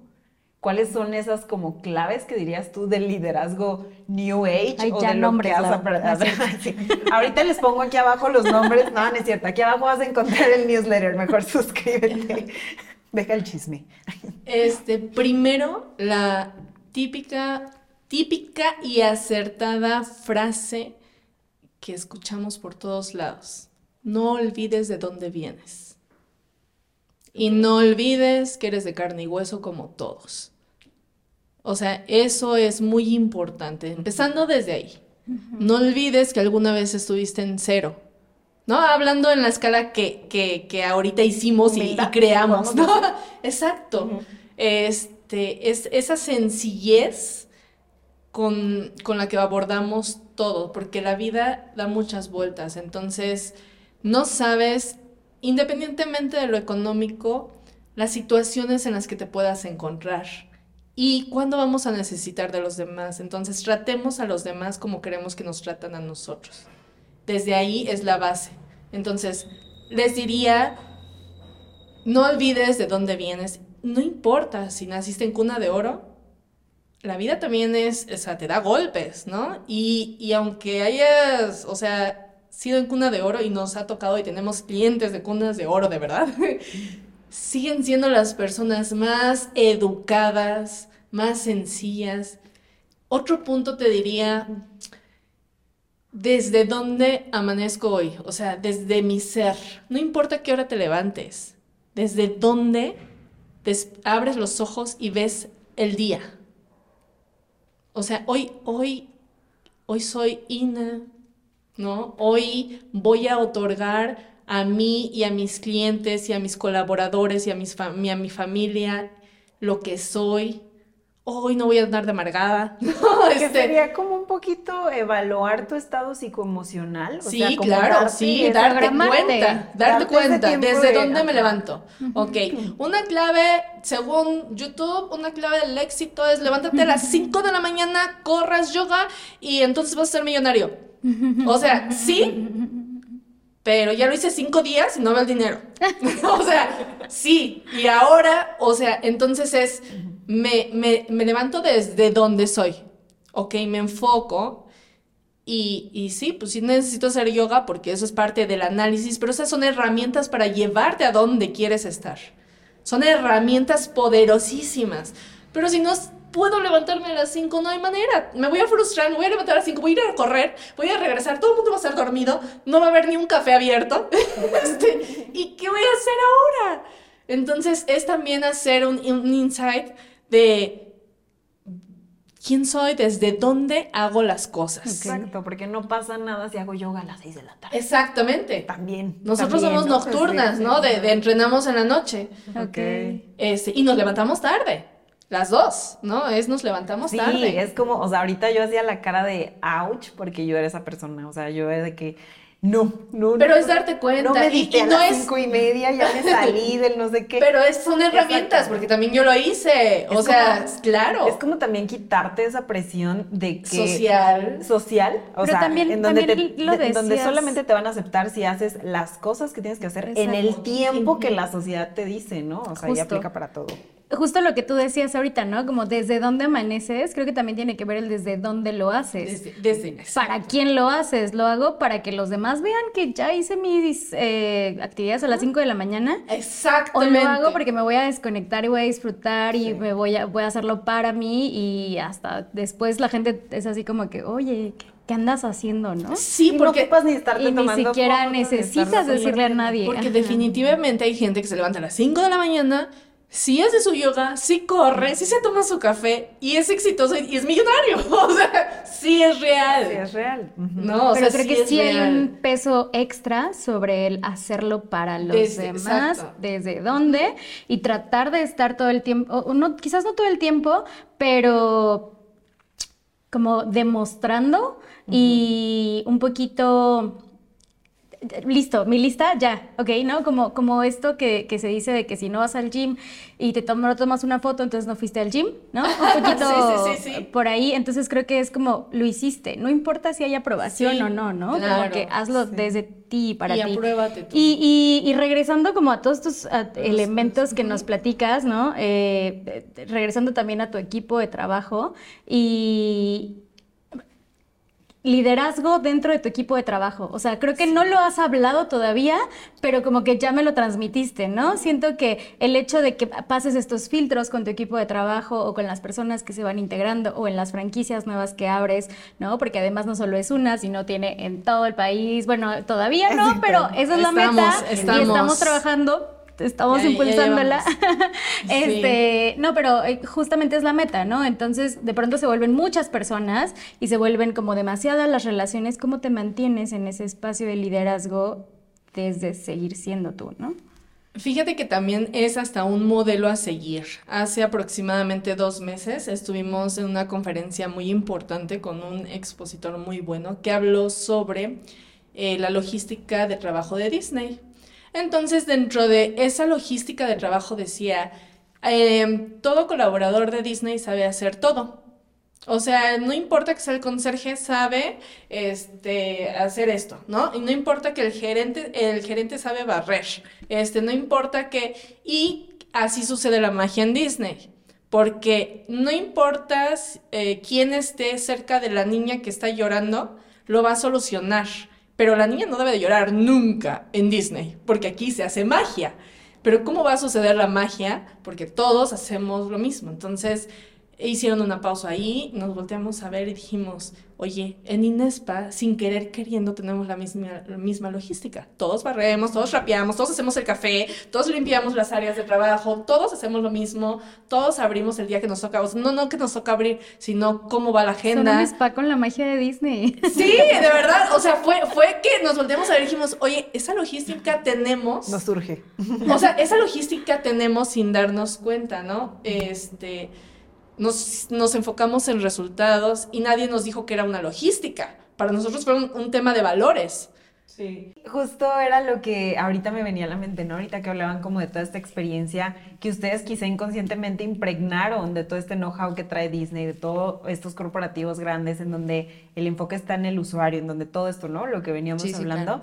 ¿Cuáles son esas como claves que dirías tú del liderazgo New Age o de lo que has (laughs) Ahorita les pongo aquí abajo los nombres. No, no es cierto. Aquí abajo vas a encontrar el newsletter. Mejor suscríbete. (laughs) Deja el chisme. Este, primero, la típica, típica y acertada frase que escuchamos por todos lados no olvides de dónde vienes. Y no olvides que eres de carne y hueso como todos. O sea, eso es muy importante, empezando desde ahí. No olvides que alguna vez estuviste en cero. ¿No? Hablando en la escala que, que, ahorita hicimos y, creamos, ¿no? (laughs) Exacto. Este, es esa sencillez con, con la que abordamos todo, porque la vida da muchas vueltas. Entonces, no sabes, independientemente de lo económico, las situaciones en las que te puedas encontrar y cuándo vamos a necesitar de los demás. Entonces tratemos a los demás como queremos que nos tratan a nosotros. Desde ahí es la base. Entonces, les diría, no olvides de dónde vienes. No importa si naciste en cuna de oro, la vida también es, o sea, te da golpes, ¿no? Y, y aunque hayas, o sea, sido en cuna de oro y nos ha tocado y tenemos clientes de cunas de oro, de verdad, (laughs) siguen siendo las personas más educadas, más sencillas. Otro punto te diría, ¿desde dónde amanezco hoy? O sea, desde mi ser. No importa qué hora te levantes, desde dónde abres los ojos y ves el día. O sea, hoy, hoy, hoy soy Ina ¿no? Hoy voy a otorgar a mí y a mis clientes y a mis colaboradores y a, mis a mi familia lo que soy. Hoy no voy a andar de amargada. (laughs) que este sería como un poquito evaluar tu estado psicoemocional. sí, claro, sí, darte cuenta, darte, cuenta, desde dónde me levanto. Ok, una clave, según YouTube, una clave del éxito es levántate a las 5 de la mañana, corras yoga y entonces vas a ser millonario. (laughs) O sea, sí, pero ya lo hice cinco días y no veo el dinero. (laughs) o sea, sí, y ahora, o sea, entonces es, me, me, levanto desde donde soy, ok, me enfoco. Y, y, sí, pues sí necesito hacer yoga porque eso es parte del análisis, pero esas son herramientas para llevarte a donde quieres estar. Son herramientas poderosísimas. Pero si no puedo levantarme a las 5, no hay manera. Me voy a frustrar, me voy a levantar a las 5, voy a ir a correr, voy a regresar, todo el mundo va a estar dormido, no va a haber ni un café abierto. (laughs) Este, ¿Y qué voy a hacer ahora? Entonces es también hacer un, un insight de quién soy, desde dónde hago las cosas. Exacto, porque no pasa nada si hago yoga a las 6 de la tarde. Exactamente. También. Nosotros somos nocturnas, ¿no? De, de, entrenamos en la noche. Ok. Este, y nos levantamos tarde. Las dos, ¿no? Es nos levantamos tarde. Sí, es como, o sea, ahorita yo hacía la cara de ouch porque yo era esa persona, o sea, yo era de que no, no. Pero es darte cuenta. No me y, no es cinco y media, ya me salí (laughs) del no sé qué. Pero es, son herramientas, porque también yo lo hice. o sea, claro. Es como también quitarte esa presión de que. Social. Social. O sea, también, en donde, te, donde solamente te van a aceptar si haces las cosas que tienes que hacer en el tiempo que la sociedad te dice, ¿no? O sea, y aplica para todo. Justo lo que tú decías ahorita, ¿no? Como desde dónde amaneces, creo que también tiene que ver el desde dónde lo haces. Desde, desde ¿Para quién lo haces? Lo hago para que los demás vean que ya hice mis eh, actividades a las 5 de la mañana. O Exactamente. lo hago porque me voy a desconectar y voy a disfrutar y me voy a, voy a hacerlo para mí y hasta después la gente es así como que, oye, ¿qué, qué andas haciendo, no? Sí, Y no porque ocupas ni estarte Y ni siquiera fotos, necesitas decirle a nadie. Porque Ajá. definitivamente hay gente que se levanta a las 5 de la mañana, sí hace su yoga, sí corre, sí se toma su café y es exitoso y es millonario. (laughs) O sea, sí es real. Sí, es real. No, o Pero sea, creo que es sí hay un peso extra sobre el hacerlo para los Desde- demás, exacto. desde dónde, y tratar de estar todo el tiempo, o no, quizás no todo el tiempo, pero como demostrando y un poquito listo, mi lista ya, ¿ok? ¿No? Como, como esto que, que se dice de que si no vas al gym y te tom- no tomas una foto, entonces no fuiste al gym, ¿no? Un (laughs) poquito Sí, sí, sí, sí. por ahí, entonces creo que es como lo hiciste, no importa si hay aprobación o no, ¿no? Como claro, que hazlo desde ti para Y ti. apruébate tú. Y, y- y regresando como a todos estos a, elementos que nos platicas, ¿no? Eh, eh, regresando también a tu equipo de trabajo y liderazgo dentro de tu equipo de trabajo. O sea, creo que no lo has hablado todavía, pero como que ya me lo transmitiste, ¿no? Siento que el hecho de que pases estos filtros con tu equipo de trabajo o con las personas que se van integrando o en las franquicias nuevas que abres, ¿no? Porque además no solo es una, sino tiene en todo el país. Bueno, todavía no, pero esa es la estamos- meta y estamos- estamos trabajando. Estamos Ya- impulsándola. (laughs) este, no, pero eh, justamente es la meta, ¿no? Entonces, de pronto se vuelven muchas personas y se vuelven como demasiadas las relaciones. ¿Cómo te mantienes en ese espacio de liderazgo desde seguir siendo tú, no? Fíjate que también es hasta un modelo a seguir. Hace aproximadamente dos meses estuvimos en una conferencia muy importante con un expositor muy bueno que habló sobre eh, la logística de trabajo de Disney. Entonces, dentro de esa logística de trabajo decía, em, todo colaborador de Disney sabe hacer todo. O sea, no importa que sea el conserje, sabe este, hacer esto, ¿no? Y no importa que el gerente, el gerente sabe barrer, este, no importa que... Y así sucede la magia en Disney, porque no importa eh, quién esté cerca de la niña que está llorando, lo va a solucionar. Pero la niña no debe de llorar nunca en Disney, porque aquí se hace magia. Pero ¿cómo va a suceder la magia? Porque todos hacemos lo mismo. Entonces, hicieron una pausa ahí, nos volteamos a ver y dijimos, oye, en Inespa, sin querer queriendo, tenemos la misma, la misma logística. Todos barremos, todos rapeamos, todos hacemos el café, todos limpiamos las áreas de trabajo, todos hacemos lo mismo, todos abrimos el día que nos toca. O sea, no, no que nos toca abrir, sino cómo va la Son agenda. un spa con la magia de Disney. (laughs) Sí, de verdad. O sea, fue, fue que nos volteamos a ver y dijimos, oye, esa logística tenemos. Nos surge. O sea, esa logística tenemos sin darnos cuenta, ¿no? Este, nos, nos enfocamos en resultados y nadie nos dijo que era una logística. Para nosotros fue un, un tema de valores. Sí. Justo era lo que ahorita me venía a la mente, ¿no? Ahorita que hablaban como de toda esta experiencia que ustedes quizá inconscientemente impregnaron de todo este know-how que trae Disney, de todos estos corporativos grandes en donde el enfoque está en el usuario, en donde todo esto, ¿no? Lo que veníamos Sí, sí, hablando.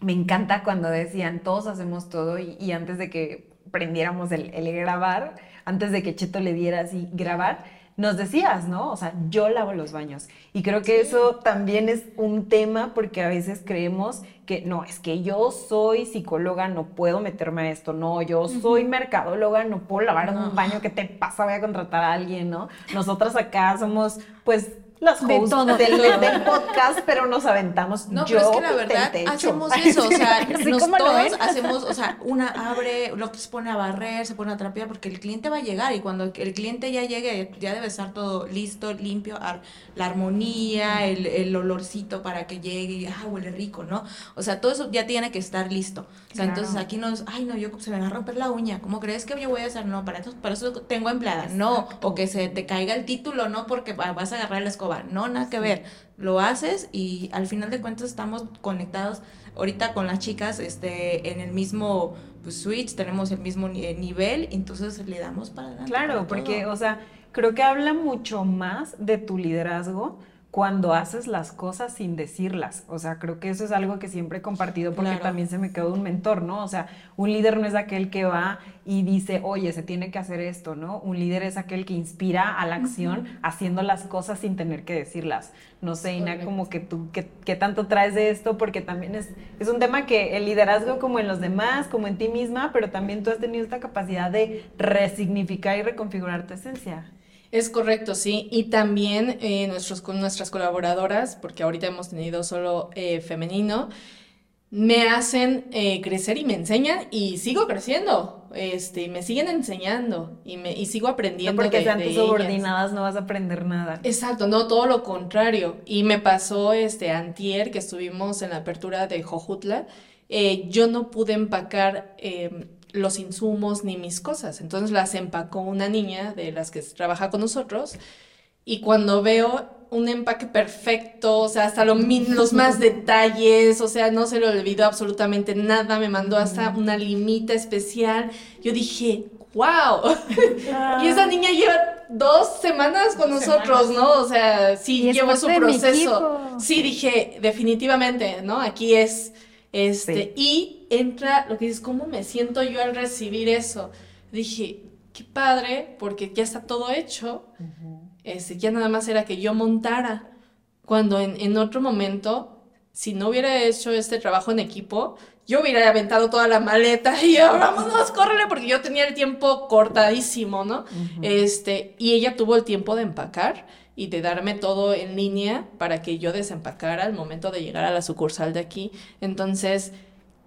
Me encanta cuando decían, todos hacemos todo y, y antes de que prendiéramos el, el grabar, antes de que Cheto le diera así grabar, nos decías, ¿no? O sea, yo lavo los baños. Y creo que eso también es un tema porque a veces creemos que no, es que yo soy psicóloga, no puedo meterme a esto, no, yo soy mercadóloga, no puedo lavar No. un baño, ¿qué te pasa? Voy a contratar a alguien, ¿no? Nosotras acá somos, pues, las De hosts todo. del, del podcast, pero nos aventamos. No, yo pero es que la verdad hacemos (laughs) eso, o sea, nos todos hacemos, o sea, una abre, lo se pone a barrer, se pone a trapear, porque el cliente va a llegar y cuando el cliente ya llegue, ya debe estar todo listo, limpio, ar- la armonía, el, el olorcito para que llegue y, ah, huele rico, ¿no? O sea, todo eso ya tiene que estar listo. O sea, Claro. entonces aquí nos, ay, no, yo se me va a romper la uña, ¿cómo crees que yo voy a hacer? No, para eso, para eso tengo empleada, no, o que se te caiga el título, no, porque va- vas a agarrar la escoba, no, nada que ver, lo haces y al final de cuentas estamos conectados. Ahorita con las chicas este en el mismo pues, switch, tenemos el mismo eh, nivel, entonces le damos para adelante. Claro, para porque, o sea, creo que habla mucho más de tu liderazgo cuando haces las cosas sin decirlas. O sea, creo que eso es algo que siempre he compartido porque Claro. también se me quedó un mentor, ¿no? O sea, un líder no es aquel que va y dice, oye, se tiene que hacer esto, ¿no? Un líder es aquel que inspira a la acción haciendo las cosas sin tener que decirlas. No sé, Ina, Correcto. como que tú, ¿qué, qué tanto traes de esto? Porque también es, es un tema que el liderazgo como en los demás, como en ti misma, pero también tú has tenido esta capacidad de resignificar y reconfigurar tu esencia. Es correcto, sí. Y también eh, nuestros, con nuestras colaboradoras, porque ahorita hemos tenido solo eh, femenino, me hacen eh, crecer y me enseñan y sigo creciendo. Este, me siguen enseñando y, me, y sigo No aprendiendo porque de, sean de tus ellas. subordinadas no vas a aprender nada. Exacto, no, todo lo contrario. Y me pasó este antier que estuvimos en la apertura de Jojutla, eh, yo no pude empacar eh, los insumos ni mis cosas. Entonces las empacó una niña de las que trabaja con nosotros. Y cuando veo un empaque perfecto, o sea, hasta lo los (laughs) más detalles, o sea, no se le olvidó absolutamente nada, me mandó hasta una limita especial. Yo dije, wow. (laughs) Y esa niña lleva dos semanas con nosotros, ¿no? O sea, sí, llevó su proceso. Sí, dije, definitivamente, ¿no? Aquí es, este, y entra lo que dices, ¿cómo me siento yo al recibir eso? Dije, qué padre, porque ya está todo hecho, este, ya nada más era que yo montara, cuando en, en otro momento, si no hubiera hecho este trabajo en equipo, yo hubiera aventado toda la maleta y yo, vámonos, córrele, porque yo tenía el tiempo cortadísimo, ¿no? Este, y ella tuvo el tiempo de empacar y de darme todo en línea para que yo desempacara al momento de llegar a la sucursal de aquí. Entonces,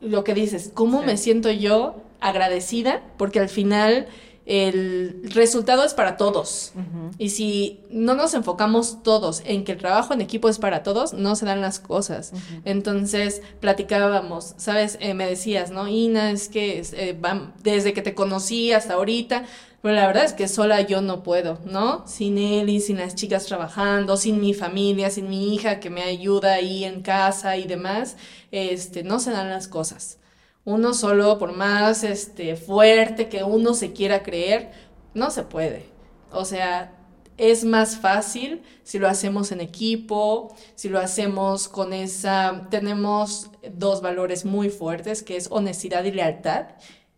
lo que dices, ¿cómo me siento yo agradecida? Porque al final el resultado es para todos. Y si no nos enfocamos todos en que el trabajo en equipo es para todos, no se dan las cosas. Entonces platicábamos, ¿sabes? Eh, me decías, ¿no? Ina, es que eh, desde que te conocí hasta ahorita, pero la verdad es que sola yo no puedo, ¿no? Sin él y sin las chicas trabajando, sin mi familia, sin mi hija que me ayuda ahí en casa y demás, este, no se dan las cosas. Uno solo, por más este, fuerte que uno se quiera creer, no se puede. O sea, es más fácil si lo hacemos en equipo, si lo hacemos con esa... Tenemos dos valores muy fuertes, que es honestidad y lealtad,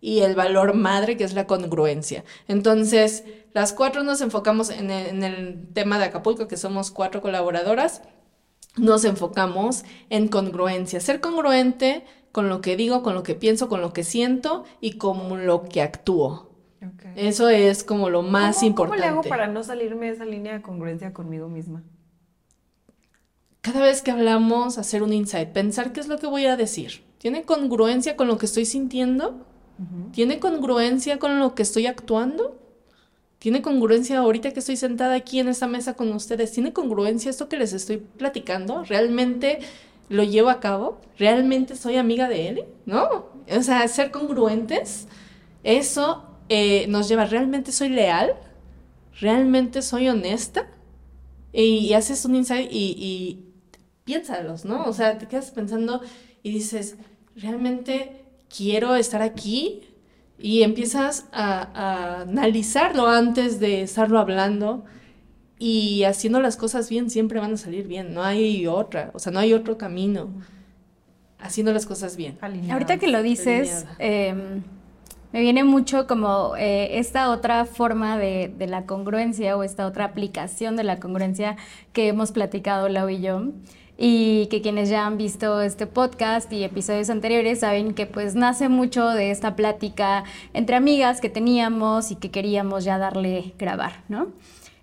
y el valor madre, que es la congruencia. Entonces, las cuatro nos enfocamos en el, en el tema de Acapulco, que somos cuatro colaboradoras nos enfocamos en congruencia, ser congruente con lo que digo, con lo que pienso, con lo que siento y con lo que actúo. Eso es como lo más ¿Cómo, importante. ¿Cómo le hago para no salirme de esa línea de congruencia conmigo misma? Cada vez que hablamos, hacer un insight, pensar qué es lo que voy a decir. ¿Tiene congruencia con lo que estoy sintiendo? ¿Tiene congruencia con lo que estoy actuando? ¿Tiene congruencia ahorita que estoy sentada aquí en esta mesa con ustedes? ¿Tiene congruencia esto que les estoy platicando? ¿Realmente lo llevo a cabo? ¿Realmente soy amiga de él? ¿No? O sea, ser congruentes, eso eh, nos lleva, ¿realmente soy leal? ¿Realmente soy honesta? Y, y haces un insight y, y piénsalos, ¿no? O sea, te quedas pensando y dices, ¿realmente quiero estar aquí? Y empiezas a, a analizarlo antes de estarlo hablando y haciendo las cosas bien siempre van a salir bien, no hay otra, o sea, no hay otro camino. Haciendo las cosas bien. Alineadas. Ahorita que lo dices, eh, me viene mucho como eh, esta otra forma de, de la congruencia o esta otra aplicación de la congruencia que hemos platicado Lau y yo. Y que quienes ya han visto este podcast y episodios anteriores saben que pues nace mucho de esta plática entre amigas que teníamos y que queríamos ya darle grabar, ¿no?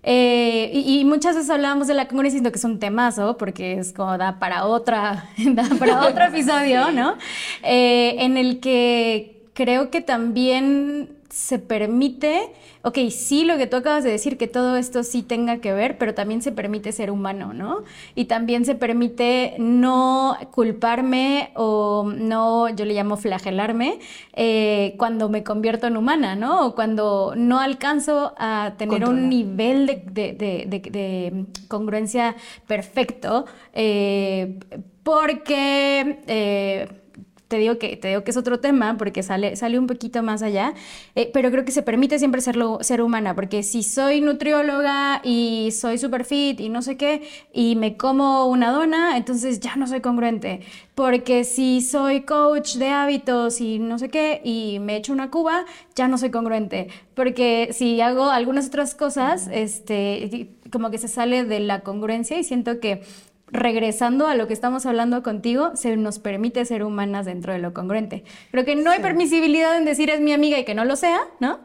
Eh, y, y muchas veces hablábamos de la congruencia diciendo que es un temazo, porque es como da para otra, (laughs) da para otro episodio, (laughs) ¿no? Eh, en el que creo que también se permite, ok, sí, lo que tú acabas de decir, que todo esto sí tenga que ver, pero también se permite ser humano, ¿no? Y también se permite no culparme o no, yo le llamo flagelarme, eh, cuando me convierto en humana, ¿no? O cuando no alcanzo a tener un nivel de, de- de- de- de congruencia perfecto, eh, porque... eh, te digo que, te digo que es otro tema porque sale, sale un poquito más allá, eh, pero creo que se permite siempre serlo, ser humana, porque si soy nutrióloga y soy super fit y no sé qué, y me como una dona, entonces ya no soy congruente. Porque si soy coach de hábitos y no sé qué, y me echo una cuba, ya no soy congruente. Porque si hago algunas otras cosas, este, como que se sale de la congruencia y siento que regresando a lo que estamos hablando contigo, se nos permite ser humanas dentro de lo congruente. Creo que no hay permisibilidad en decir es mi amiga y que no lo sea, ¿no?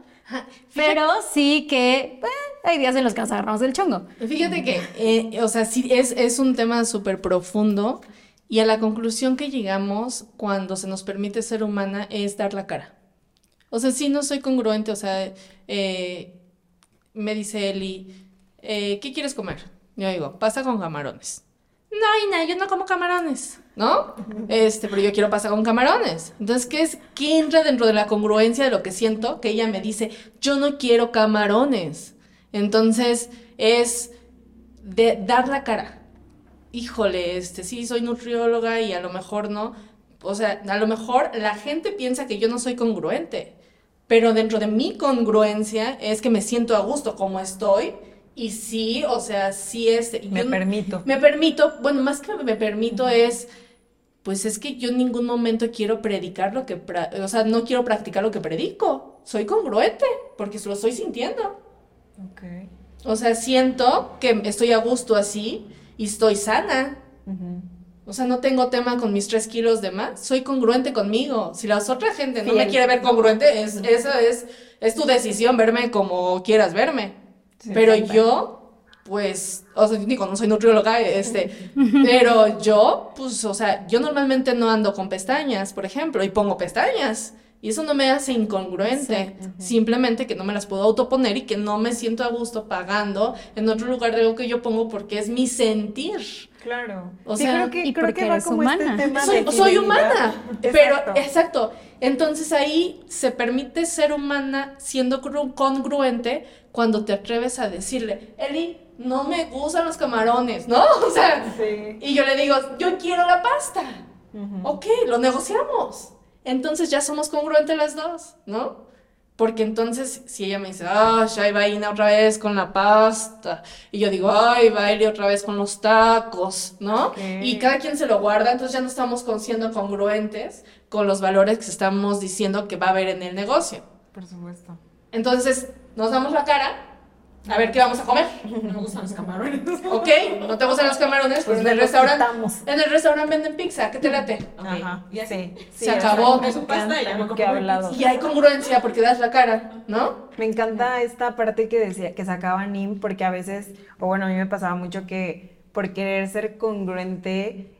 Pero sí que pues, hay días en los que nos agarramos del chongo. Fíjate que, eh, o sea, sí es, es un tema súper profundo y a la conclusión que llegamos cuando se nos permite ser humana es dar la cara. O sea, sí no soy congruente, o sea, eh, me dice Eli, eh, ¿qué quieres comer? Yo digo, pasta con camarones. No, Ina, yo no como camarones, ¿no? Este, pero yo quiero pasta con camarones. Entonces, ¿qué es? ¿Qué entra dentro de la congruencia de lo que siento? Que ella me dice, yo no quiero camarones. Entonces, es de dar la cara. Híjole, este, sí, soy nutrióloga y a lo mejor no. O sea, a lo mejor la gente piensa que yo no soy congruente. Pero dentro de mi congruencia es que me siento a gusto como estoy y sí, o sea, sí es... Me permito. Me permito, bueno, más que me permito es, pues es que yo en ningún momento quiero predicar lo que, o sea, no quiero practicar lo que predico. Soy congruente, porque lo estoy sintiendo. Ok. O sea, siento que estoy a gusto así y estoy sana. O sea, no tengo tema con mis tres kilos de más. Soy congruente conmigo. Si la otra gente no me quiere ver congruente, es, eso es, es tu decisión, verme como quieras verme. Pero yo, pues, o sea, digo, no soy nutrióloga, este, (laughs) pero yo, pues, o sea, yo normalmente no ando con pestañas, por ejemplo, y pongo pestañas. Y eso no me hace incongruente, simplemente que no me las puedo autoponer y que no me siento a gusto pagando en otro lugar de lo que yo pongo porque es mi sentir. Claro. O sea, creo que, y creo que va eres como humana. este tema soy, de soy humana, pero Exacto. exacto. Entonces ahí se permite ser humana siendo congruente cuando te atreves a decirle, Eli, no me gustan los camarones, ¿no? (laughs) O sea, Sí. y yo le digo, yo quiero la pasta. Ok, lo negociamos. Entonces ya somos congruentes las dos, ¿no? Porque entonces, si ella me dice, ah, ahí va Ina otra vez con la pasta, y yo digo, ay, Eli otra vez con los tacos, ¿no? Ok. Y cada quien se lo guarda, entonces ya no estamos siendo congruentes con los valores que estamos diciendo que va a haber en el negocio. Por supuesto. Entonces, nos damos la cara, a ver qué vamos a comer. No me gustan los camarones. ¿Ok? ¿No te gustan los camarones? Pues en el nos restaurante. En el restaurante venden pizza, ¿qué te late? Ajá. ¿Y así? Sí. Se sí, acabó. Me Es un pasta y ya me hablado. Y hay congruencia porque das la cara, ¿no? Me encanta esta parte que decía, que sacaba Nim, porque a veces, o bueno, a mí me pasaba mucho que por querer ser congruente,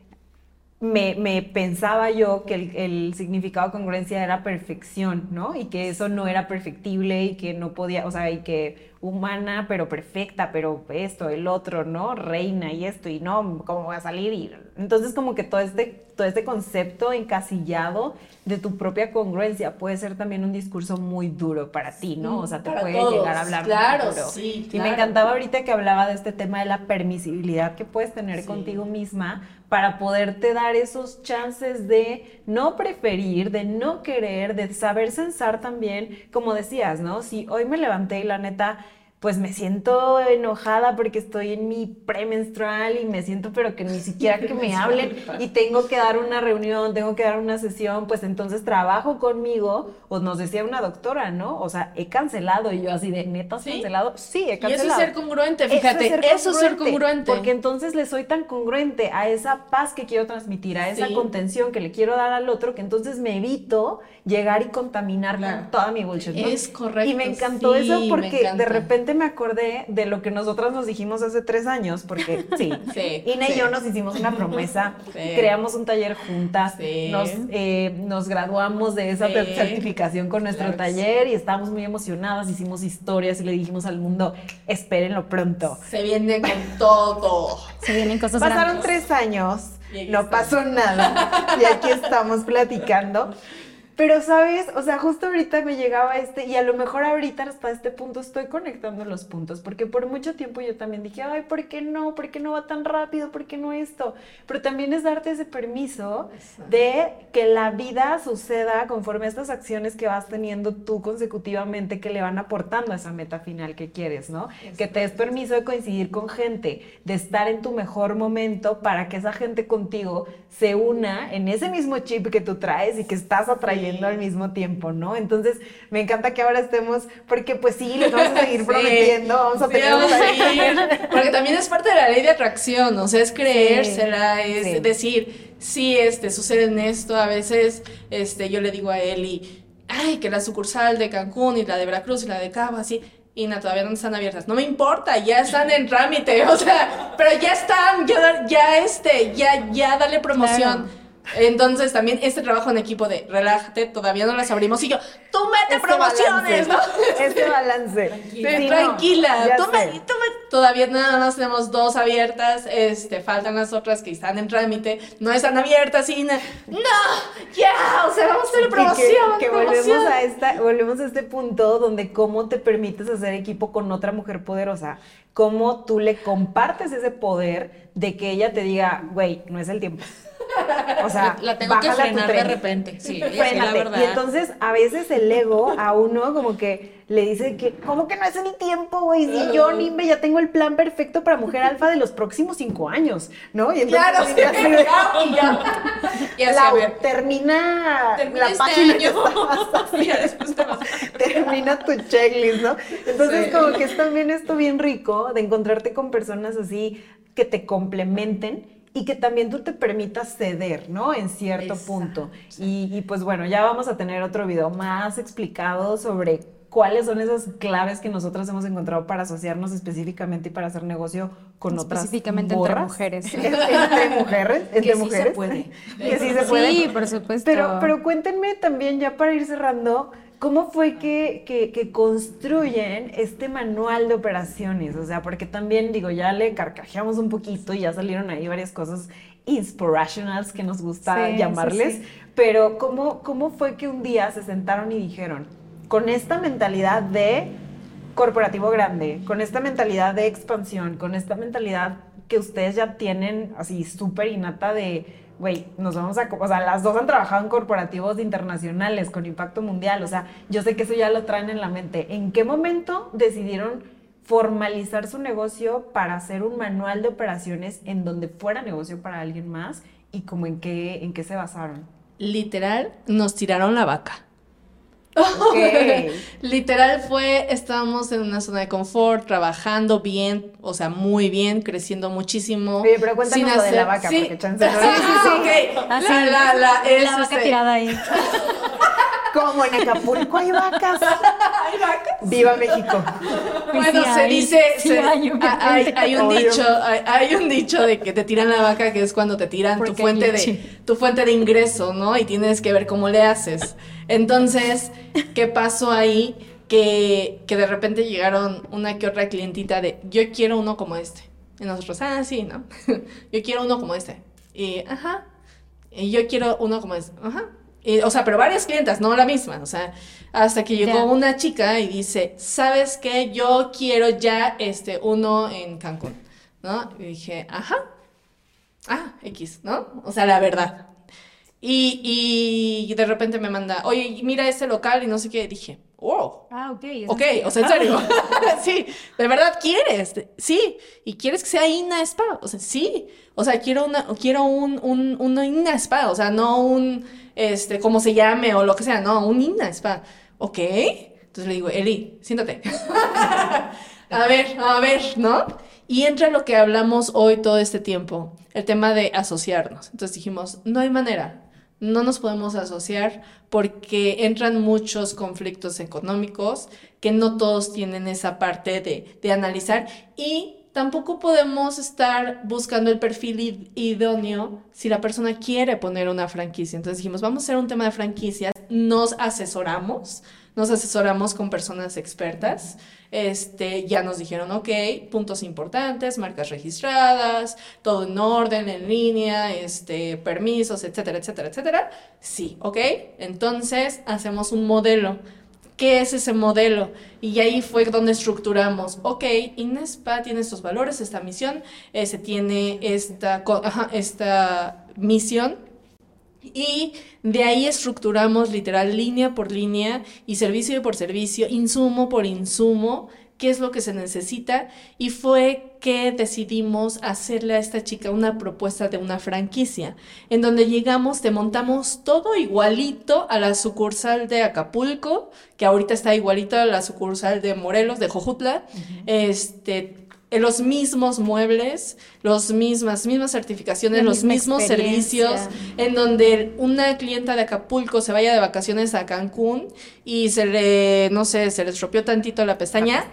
me, me pensaba yo que el, el significado de congruencia era perfección, ¿no? Y que eso no era perfectible y que no podía, o sea, y que humana, pero perfecta, pero esto, el otro, ¿no? Reina y esto, y no, ¿cómo voy a salir? Y entonces como que todo este, todo este concepto encasillado de tu propia congruencia puede ser también un discurso muy duro para ti, ¿no? O sea, te Para puede todos, llegar a hablar muy claro, duro. sí, Y me claro. encantaba ahorita que hablaba de este tema de la permisibilidad que puedes tener Sí. contigo misma para poderte dar esos chances de no preferir, de no querer, de saber censar también, como decías, ¿no? Si hoy me levanté y la neta, pues me siento enojada porque estoy en mi premenstrual y me siento pero que ni siquiera que me (laughs) hablen y tengo que dar una reunión, tengo que dar una sesión, pues entonces trabajo conmigo, o nos decía una doctora, ¿no? O sea, he cancelado y yo así de neta has Sí. cancelado, sí, he Y cancelado. eso es ser congruente, fíjate, eso es ser congruente. Porque entonces le soy tan congruente a esa paz que quiero transmitir, a esa Sí. contención que le quiero dar al otro, que entonces me evito llegar y contaminar Claro. con toda mi bullshit. ¿no? Es correcto, Y me encantó sí, eso porque de encanta. Repente me acordé de lo que nosotras nos dijimos hace tres años, porque (laughs) sí, Sí, Ina y yo nos hicimos una promesa, Sí. creamos un taller juntas, Sí. nos, eh, nos graduamos de esa Sí. certificación con nuestro Claro que sí. taller y estábamos muy emocionadas, hicimos historias y le dijimos al mundo, espérenlo pronto. Se viene con todo. Se vienen cosas Pasaron grandes. tres años, no pasó nada y aquí estamos platicando. (laughs) Pero, ¿sabes? O sea, justo ahorita me llegaba este, y a lo mejor ahorita hasta este punto estoy conectando los puntos, porque por mucho tiempo yo también dije, ay, ¿por qué no? ¿Por qué no va tan rápido? ¿Por qué no esto? Pero también es darte ese permiso de que la vida suceda conforme a estas acciones que vas teniendo tú consecutivamente que le van aportando a esa meta final que quieres, ¿no? Que te des permiso de coincidir con gente, de estar en tu mejor momento para que esa gente contigo se una en ese mismo chip que tú traes y que estás atrayendo al mismo tiempo, ¿no? Entonces, me encanta que ahora estemos, porque pues sí, les vamos a (laughs) seguir prometiendo, vamos a tener... (laughs) porque también es parte de la ley de atracción, o sea, es creérsela, es decir, sí, este, sucede en esto, a veces, este, yo le digo a Eli, ay, que la sucursal de Cancún y la de Veracruz y la de Cabo, así, y na, todavía no están abiertas. No me importa, ya están en trámite, (laughs) o sea, pero ya están, ya, ya este, ya, ya dale promoción. Entonces también este trabajo en equipo de relájate, todavía no las abrimos y yo, tú mete este promociones, ¿no? (laughs) Este balance. Tranquila, tú todavía nada más tenemos dos abiertas, este, faltan las otras que están en trámite, no están abiertas y no, ya, o sea, vamos a hacer promoción. Que, volvemos a esta, volvemos a este punto donde cómo te permites hacer equipo con otra mujer poderosa, cómo tú le compartes ese poder de que ella te diga, güey, no es el tiempo. O sea, la, tengo que frenar de repente. Sí, la verdad. Y entonces a veces el ego a uno como que le dice que, ¿cómo que no es mi tiempo, güey? Si yo, Nimbe, ya tengo el plan perfecto para mujer alfa de los próximos cinco años, ¿no? Y entonces, claro, sí, ya, (laughs) ya. la, termina, la este página termina tu checklist, ¿no? Entonces, como que es también esto bien rico de encontrarte con personas así que te complementen y que también tú te permitas ceder, ¿no? En cierto punto. Y, pues bueno, ya vamos a tener otro video más explicado sobre cuáles son esas claves que nosotros hemos encontrado para asociarnos específicamente y para hacer negocio con otras Específicamente entre mujeres. (laughs) entre mujeres, entre que mujeres. Sí se puede. (laughs) que sí se puede. Sí, por supuesto. Pero, pero cuéntenme también, ya para ir cerrando, ¿Cómo fue que, que, construyen este manual de operaciones? O sea, porque también, digo, ya le carcajeamos un poquito y ya salieron ahí varias cosas inspirationals que nos gusta llamarles, pero ¿cómo, ¿cómo fue que un día se sentaron y dijeron, con esta mentalidad de corporativo grande, con esta mentalidad de expansión, con esta mentalidad que ustedes ya tienen así súper innata de güey, nos vamos a, o sea, las dos han trabajado en corporativos internacionales con impacto mundial, o sea, yo sé que eso ya lo traen en la mente. ¿En qué momento decidieron formalizar su negocio para hacer un manual de operaciones en donde fuera negocio para alguien más y como en qué, en qué se basaron? Literal, nos tiraron la vaca. (laughs) Literal fue, estábamos en una zona de confort, trabajando bien, o sea, muy bien, creciendo muchísimo. Sí, pero cuéntanos lo de la vaca, porque chance no. Sí, sí, sí, ok. Así, (laughs) ah, la, la, la vaca este tirada ahí. (laughs) Como en Acapulco hay vacas. ¿Hay vacas? Viva México. Bueno, se dice, hay, un dicho, hay, un dicho de que te tiran la vaca, que es cuando te tiran tu fuente de tu fuente de ingreso, ¿no? Y tienes que ver cómo le haces. Entonces, ¿qué pasó ahí? Que, que de repente llegaron una que otra clientita de, yo quiero uno como este. Y nosotros, ah, sí, ¿no? (laughs) yo quiero uno como este. Y, ajá. Y yo quiero uno como este. Ajá o sea, pero varias clientas, no la misma. O sea, hasta que llegó una chica y dice, ¿sabes qué? Yo quiero ya este uno en Cancún, ¿no? Y dije, ajá. Ah, X, ¿no? O sea, la verdad. Y, y de repente me manda, oye, mira este local y no sé qué. Dije, oh. Ah, ok. Ok, o sea, en serio. (laughs) sí, de verdad quieres. Sí. Y quieres que sea Ina Spa. O sea, sí. O sea, quiero una, quiero un, un, un Ina Spa. O sea, no un este, como se llame o lo que sea, no, un Ina Spa. Ok. Entonces le digo, Eli, siéntate. (laughs) a ver, a ver, ¿no? Y entra lo que hablamos hoy todo este tiempo, el tema de asociarnos. Entonces dijimos, no hay manera, no nos podemos asociar porque entran muchos conflictos económicos que no todos tienen esa parte de, de analizar y tampoco podemos estar buscando el perfil idóneo si la persona quiere poner una franquicia. Entonces dijimos, vamos a hacer un tema de franquicias nos asesoramos, nos asesoramos con personas expertas. Este, ya nos dijeron, ok, puntos importantes, marcas registradas, todo en orden, en línea, este, permisos, etcétera, etcétera, etcétera. Sí, ok. Entonces hacemos un modelo. ¿Qué es ese modelo? Y ahí fue donde estructuramos, ok, INESPA tiene estos valores, esta misión, eh, se tiene esta, esta misión, y de ahí estructuramos literal línea por línea y servicio por servicio, insumo por insumo, qué es lo que se necesita. Y fue que decidimos hacerle a esta chica una propuesta de una franquicia, en donde llegamos, te montamos todo igualito a la sucursal de Acapulco, que ahorita está igualito a la sucursal de Morelos, de Jojutla. Este los mismos muebles, los mismas, mismas certificaciones, los mismos servicios, en donde una clienta de Acapulco se vaya de vacaciones a Cancún y se le, no sé, se le estropeó tantito la pestaña,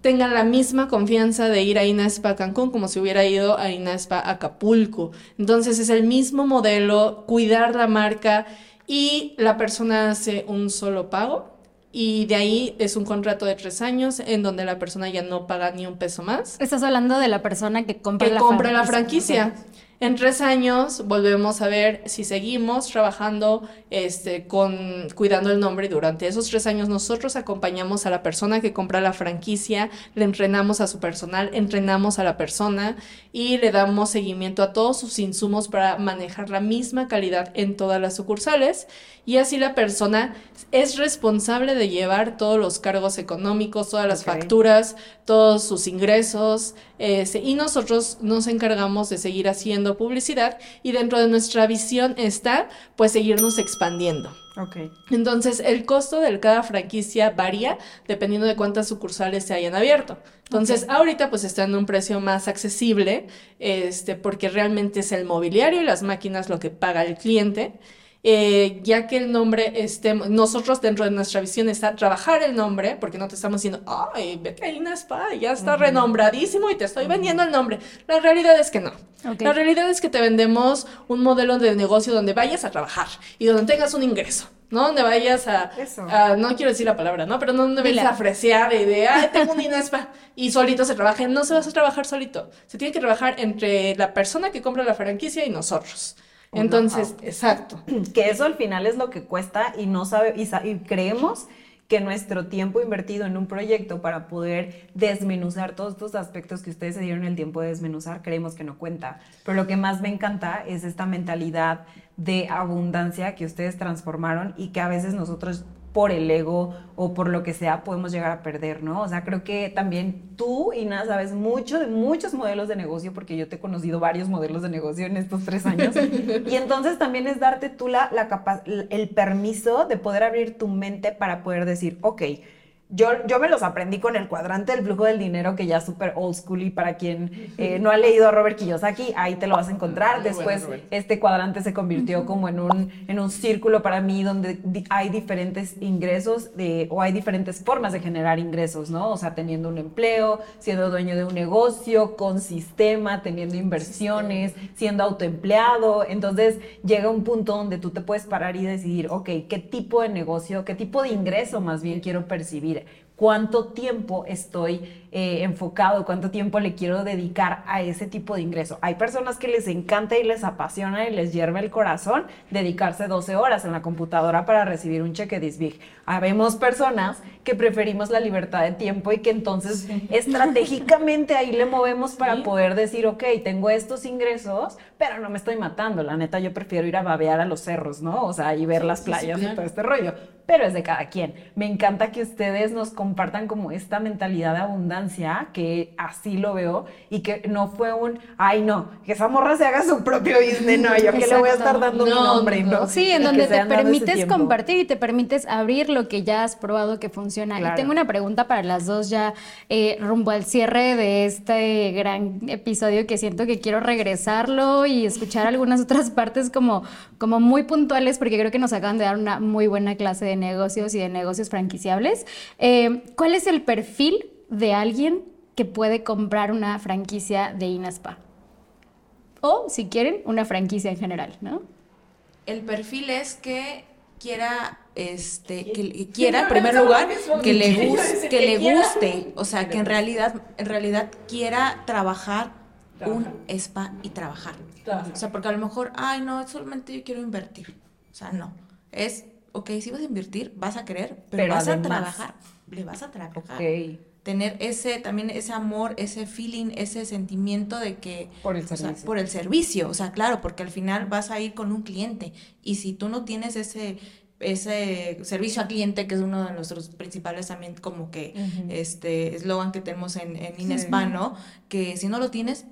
tengan la misma confianza de ir a Inaspa Cancún como si hubiera ido a Inaspa Acapulco. Entonces es el mismo modelo, cuidar la marca y la persona hace un solo pago y de ahí es un contrato de tres años en donde la persona ya no paga ni un peso más. Estás hablando de la persona que compra, que compra la franquicia. En tres años volvemos a ver si seguimos trabajando este, con cuidando el nombre. Durante esos tres años nosotros acompañamos a la persona que compra la franquicia, le entrenamos a su personal, entrenamos a la persona y le damos seguimiento a todos sus insumos para manejar la misma calidad en todas las sucursales. Y así la persona es responsable de llevar todos los cargos económicos, todas las facturas, todos sus ingresos. Este, y nosotros nos encargamos de seguir haciendo publicidad y dentro de nuestra visión está pues seguirnos expandiendo. Okay. Entonces, el costo de cada franquicia varía dependiendo de cuántas sucursales se hayan abierto. Entonces, ahorita pues está en un precio más accesible, este, porque realmente es el mobiliario y las máquinas lo que paga el cliente. Eh, ya que el nombre esté, nosotros dentro de nuestra visión está trabajar el nombre, porque no te estamos diciendo, ay, vete a Spa, ya está renombradísimo y te estoy vendiendo el nombre. La realidad es que no. La realidad es que te vendemos un modelo de negocio donde vayas a trabajar y donde tengas un ingreso. ¿no? Donde vayas a, no quiero decir la palabra, ¿no? Pero no donde vayas a fresear de, ay, tengo un INESPA y solito se trabaja. No se vas a trabajar solito. Se tiene que trabajar entre la persona que compra la franquicia y nosotros. Entonces, exacto. (clears throat) Que eso al final es lo que cuesta y no sabe, y, y creemos que nuestro tiempo invertido en un proyecto para poder desmenuzar todos estos aspectos que ustedes se dieron el tiempo de desmenuzar, creemos que no cuenta. Pero lo que más me encanta es esta mentalidad de abundancia que ustedes transformaron y que a veces nosotros por el ego o por lo que sea podemos llegar a perder, ¿no? O sea, creo que también tú, Ina, sabes mucho de muchos modelos de negocio porque yo te he conocido varios modelos de negocio en estos tres años. (laughs) y entonces también es darte tú la, la el permiso de poder abrir tu mente para poder decir, ok, yo, yo me los aprendí con el cuadrante del flujo del dinero, que ya es súper old school y para quien (laughs) eh, no ha leído a Robert Kiyosaki, ahí te lo vas a encontrar. Después este cuadrante se convirtió como en un, en un círculo para mí donde hay diferentes ingresos de, o hay diferentes formas de generar ingresos, ¿no? O sea, teniendo un empleo, siendo dueño de un negocio, con sistema, teniendo inversiones, siendo autoempleado. Entonces llega un punto donde tú te puedes parar y decidir, ok, ¿qué tipo de negocio, qué tipo de ingreso más bien quiero percibir? Cuánto tiempo estoy eh, enfocado, cuánto tiempo le quiero dedicar a ese tipo de ingreso. Hay personas que les encanta y les apasiona y les hierve el corazón dedicarse 12 horas en la computadora para recibir un cheque disbig. Habemos personas que preferimos la libertad de tiempo y que entonces estratégicamente ahí le movemos para poder decir, ok, tengo estos ingresos, pero no me estoy matando. La neta, yo prefiero ir a babear a los cerros, ¿no? O sea, y ver las playas y todo este rollo. Pero es de cada quien. Me encanta que ustedes nos compartan como esta mentalidad de abundancia que así lo veo, y que no fue un, ay no, que esa morra se haga su propio business, no, yo que le voy a estar dando mi nombre, ¿no? Sí, en donde te permites compartir y te permites abrir lo que ya has probado que funciona. Y tengo una pregunta para las dos ya eh, rumbo al cierre de este gran episodio que siento que quiero regresarlo y escuchar algunas otras partes como, como muy puntuales porque creo que nos acaban de dar una muy buena clase de negocios y de negocios franquiciables. Eh, ¿Cuál es el perfil de alguien que puede comprar una franquicia de Inaspa. O, si quieren, una franquicia en general, ¿no? El perfil es que quiera este, que, quiera, en primer lugar, que le, guste, que le guste, o sea, que en realidad, en realidad quiera trabajar un spa y trabajar. O sea, porque a lo mejor, ay, no, solamente yo quiero invertir. O sea, no. Es, ok, si vas a invertir, vas a querer, pero, vas a trabajar. Le vas a trabajar. Tener ese, también ese amor, ese feeling, ese sentimiento de que... Por el servicio. O sea, por el servicio. O sea, claro, porque al final vas a ir con un cliente. Y si tú no tienes ese ese servicio al cliente, que es uno de nuestros principales también como que este eslogan que tenemos en, en Inespa, ¿no? Que si no lo tienes,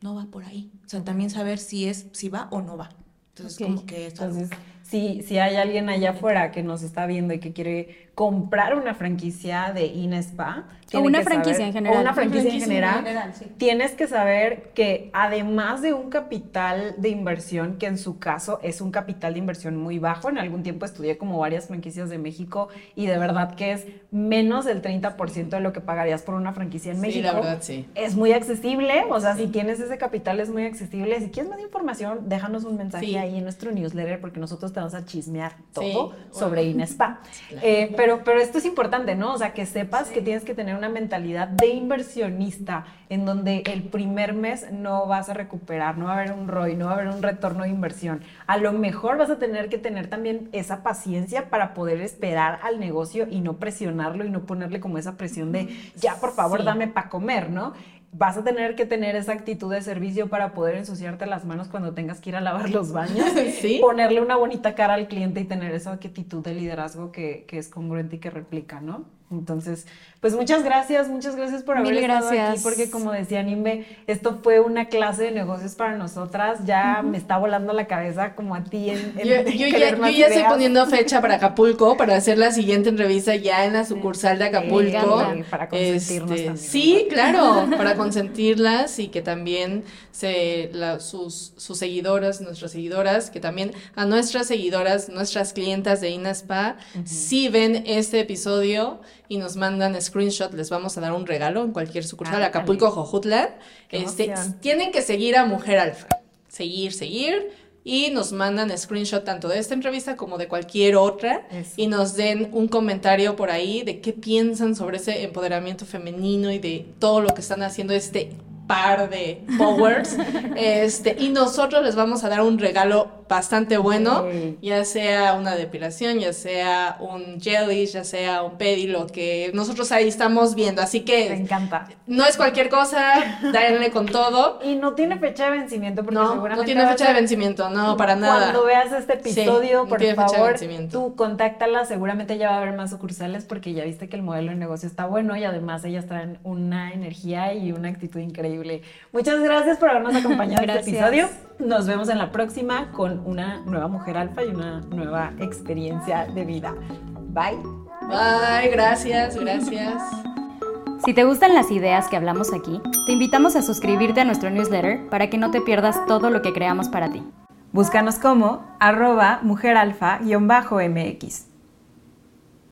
no va por ahí. O sea, también saber si es, si va o no va. Entonces, como que Entonces, si, si hay alguien allá afuera que nos está viendo y que quiere comprar una franquicia de Inespa, o una franquicia en general. O una franquicia, en general. Tienes que saber que además de un capital de inversión, que en su caso es un capital de inversión muy bajo, en algún tiempo estudié como varias franquicias de México y de verdad que es menos del 30% de lo que pagarías por una franquicia en México. Sí, la verdad, sí. Es muy accesible, o sea, si tienes ese capital es muy accesible. Si quieres más información, déjanos un mensaje ahí en nuestro newsletter porque nosotros te vamos a chismear todo sobre Inespa. (laughs) Eh, pero, pero esto es importante, ¿no? O sea, que sepas que tienes que tener una mentalidad de inversionista en donde el primer mes no vas a recuperar, no va a haber un ROI, no va a haber un retorno de inversión. A lo mejor vas a tener que tener también esa paciencia para poder esperar al negocio y no presionarlo y no ponerle como esa presión de, ya, por favor, dame para comer, ¿no? vas a tener que tener esa actitud de servicio para poder ensuciarte las manos cuando tengas que ir a lavar (laughs) los baños, (laughs) ¿Sí? ponerle una bonita cara al cliente y tener esa actitud de liderazgo que, que es congruente y que replica, ¿no? Entonces, pues muchas gracias, muchas gracias por haber estado aquí, porque como decía Nimbe, esto fue una clase de negocios para nosotras, ya me está volando la cabeza como a ti en, yo, (laughs) ya, yo ya estoy poniendo fecha para Acapulco, para hacer la siguiente entrevista ya en la sucursal de Acapulco. para consentirnos este, también. Sí, claro, (laughs) para consentirlas y que también se, sus, sus seguidoras, nuestras seguidoras, que también a nuestras seguidoras, nuestras clientas de Inaspa, si ven este episodio y nos mandan screenshot, les vamos a dar un regalo en cualquier sucursal, de Acapulco, Jojutla. Este, tienen que seguir a Mujer Alfa. Seguir, seguir. Y nos mandan screenshot tanto de esta entrevista como de cualquier otra. Y nos den un comentario por ahí de qué piensan sobre ese empoderamiento femenino y de todo lo que están haciendo este par de powers. (laughs) este, y nosotros les vamos a dar un regalo bastante bueno, ya sea una depilación, ya sea un jelly, ya sea un pedi, lo que nosotros ahí estamos viendo. Así que. Me encanta. No es cualquier cosa, denle con todo. (laughs) Y no tiene fecha de vencimiento, porque no, seguramente. No tiene fecha de vencimiento, no, para nada. Cuando veas este episodio, por favor, tú contáctala. Seguramente ya va a haber más sucursales, porque ya viste que el modelo de negocio está bueno y además ellas traen una energía y una actitud increíble. Muchas gracias por habernos acompañado en este episodio. Nos vemos en la próxima con una nueva mujer alfa y una nueva experiencia de vida. Bye. Bye, gracias, gracias. Si te gustan las ideas que hablamos aquí, te invitamos a suscribirte a nuestro newsletter para que no te pierdas todo lo que creamos para ti. Búscanos como arroba mujeralfa-mx.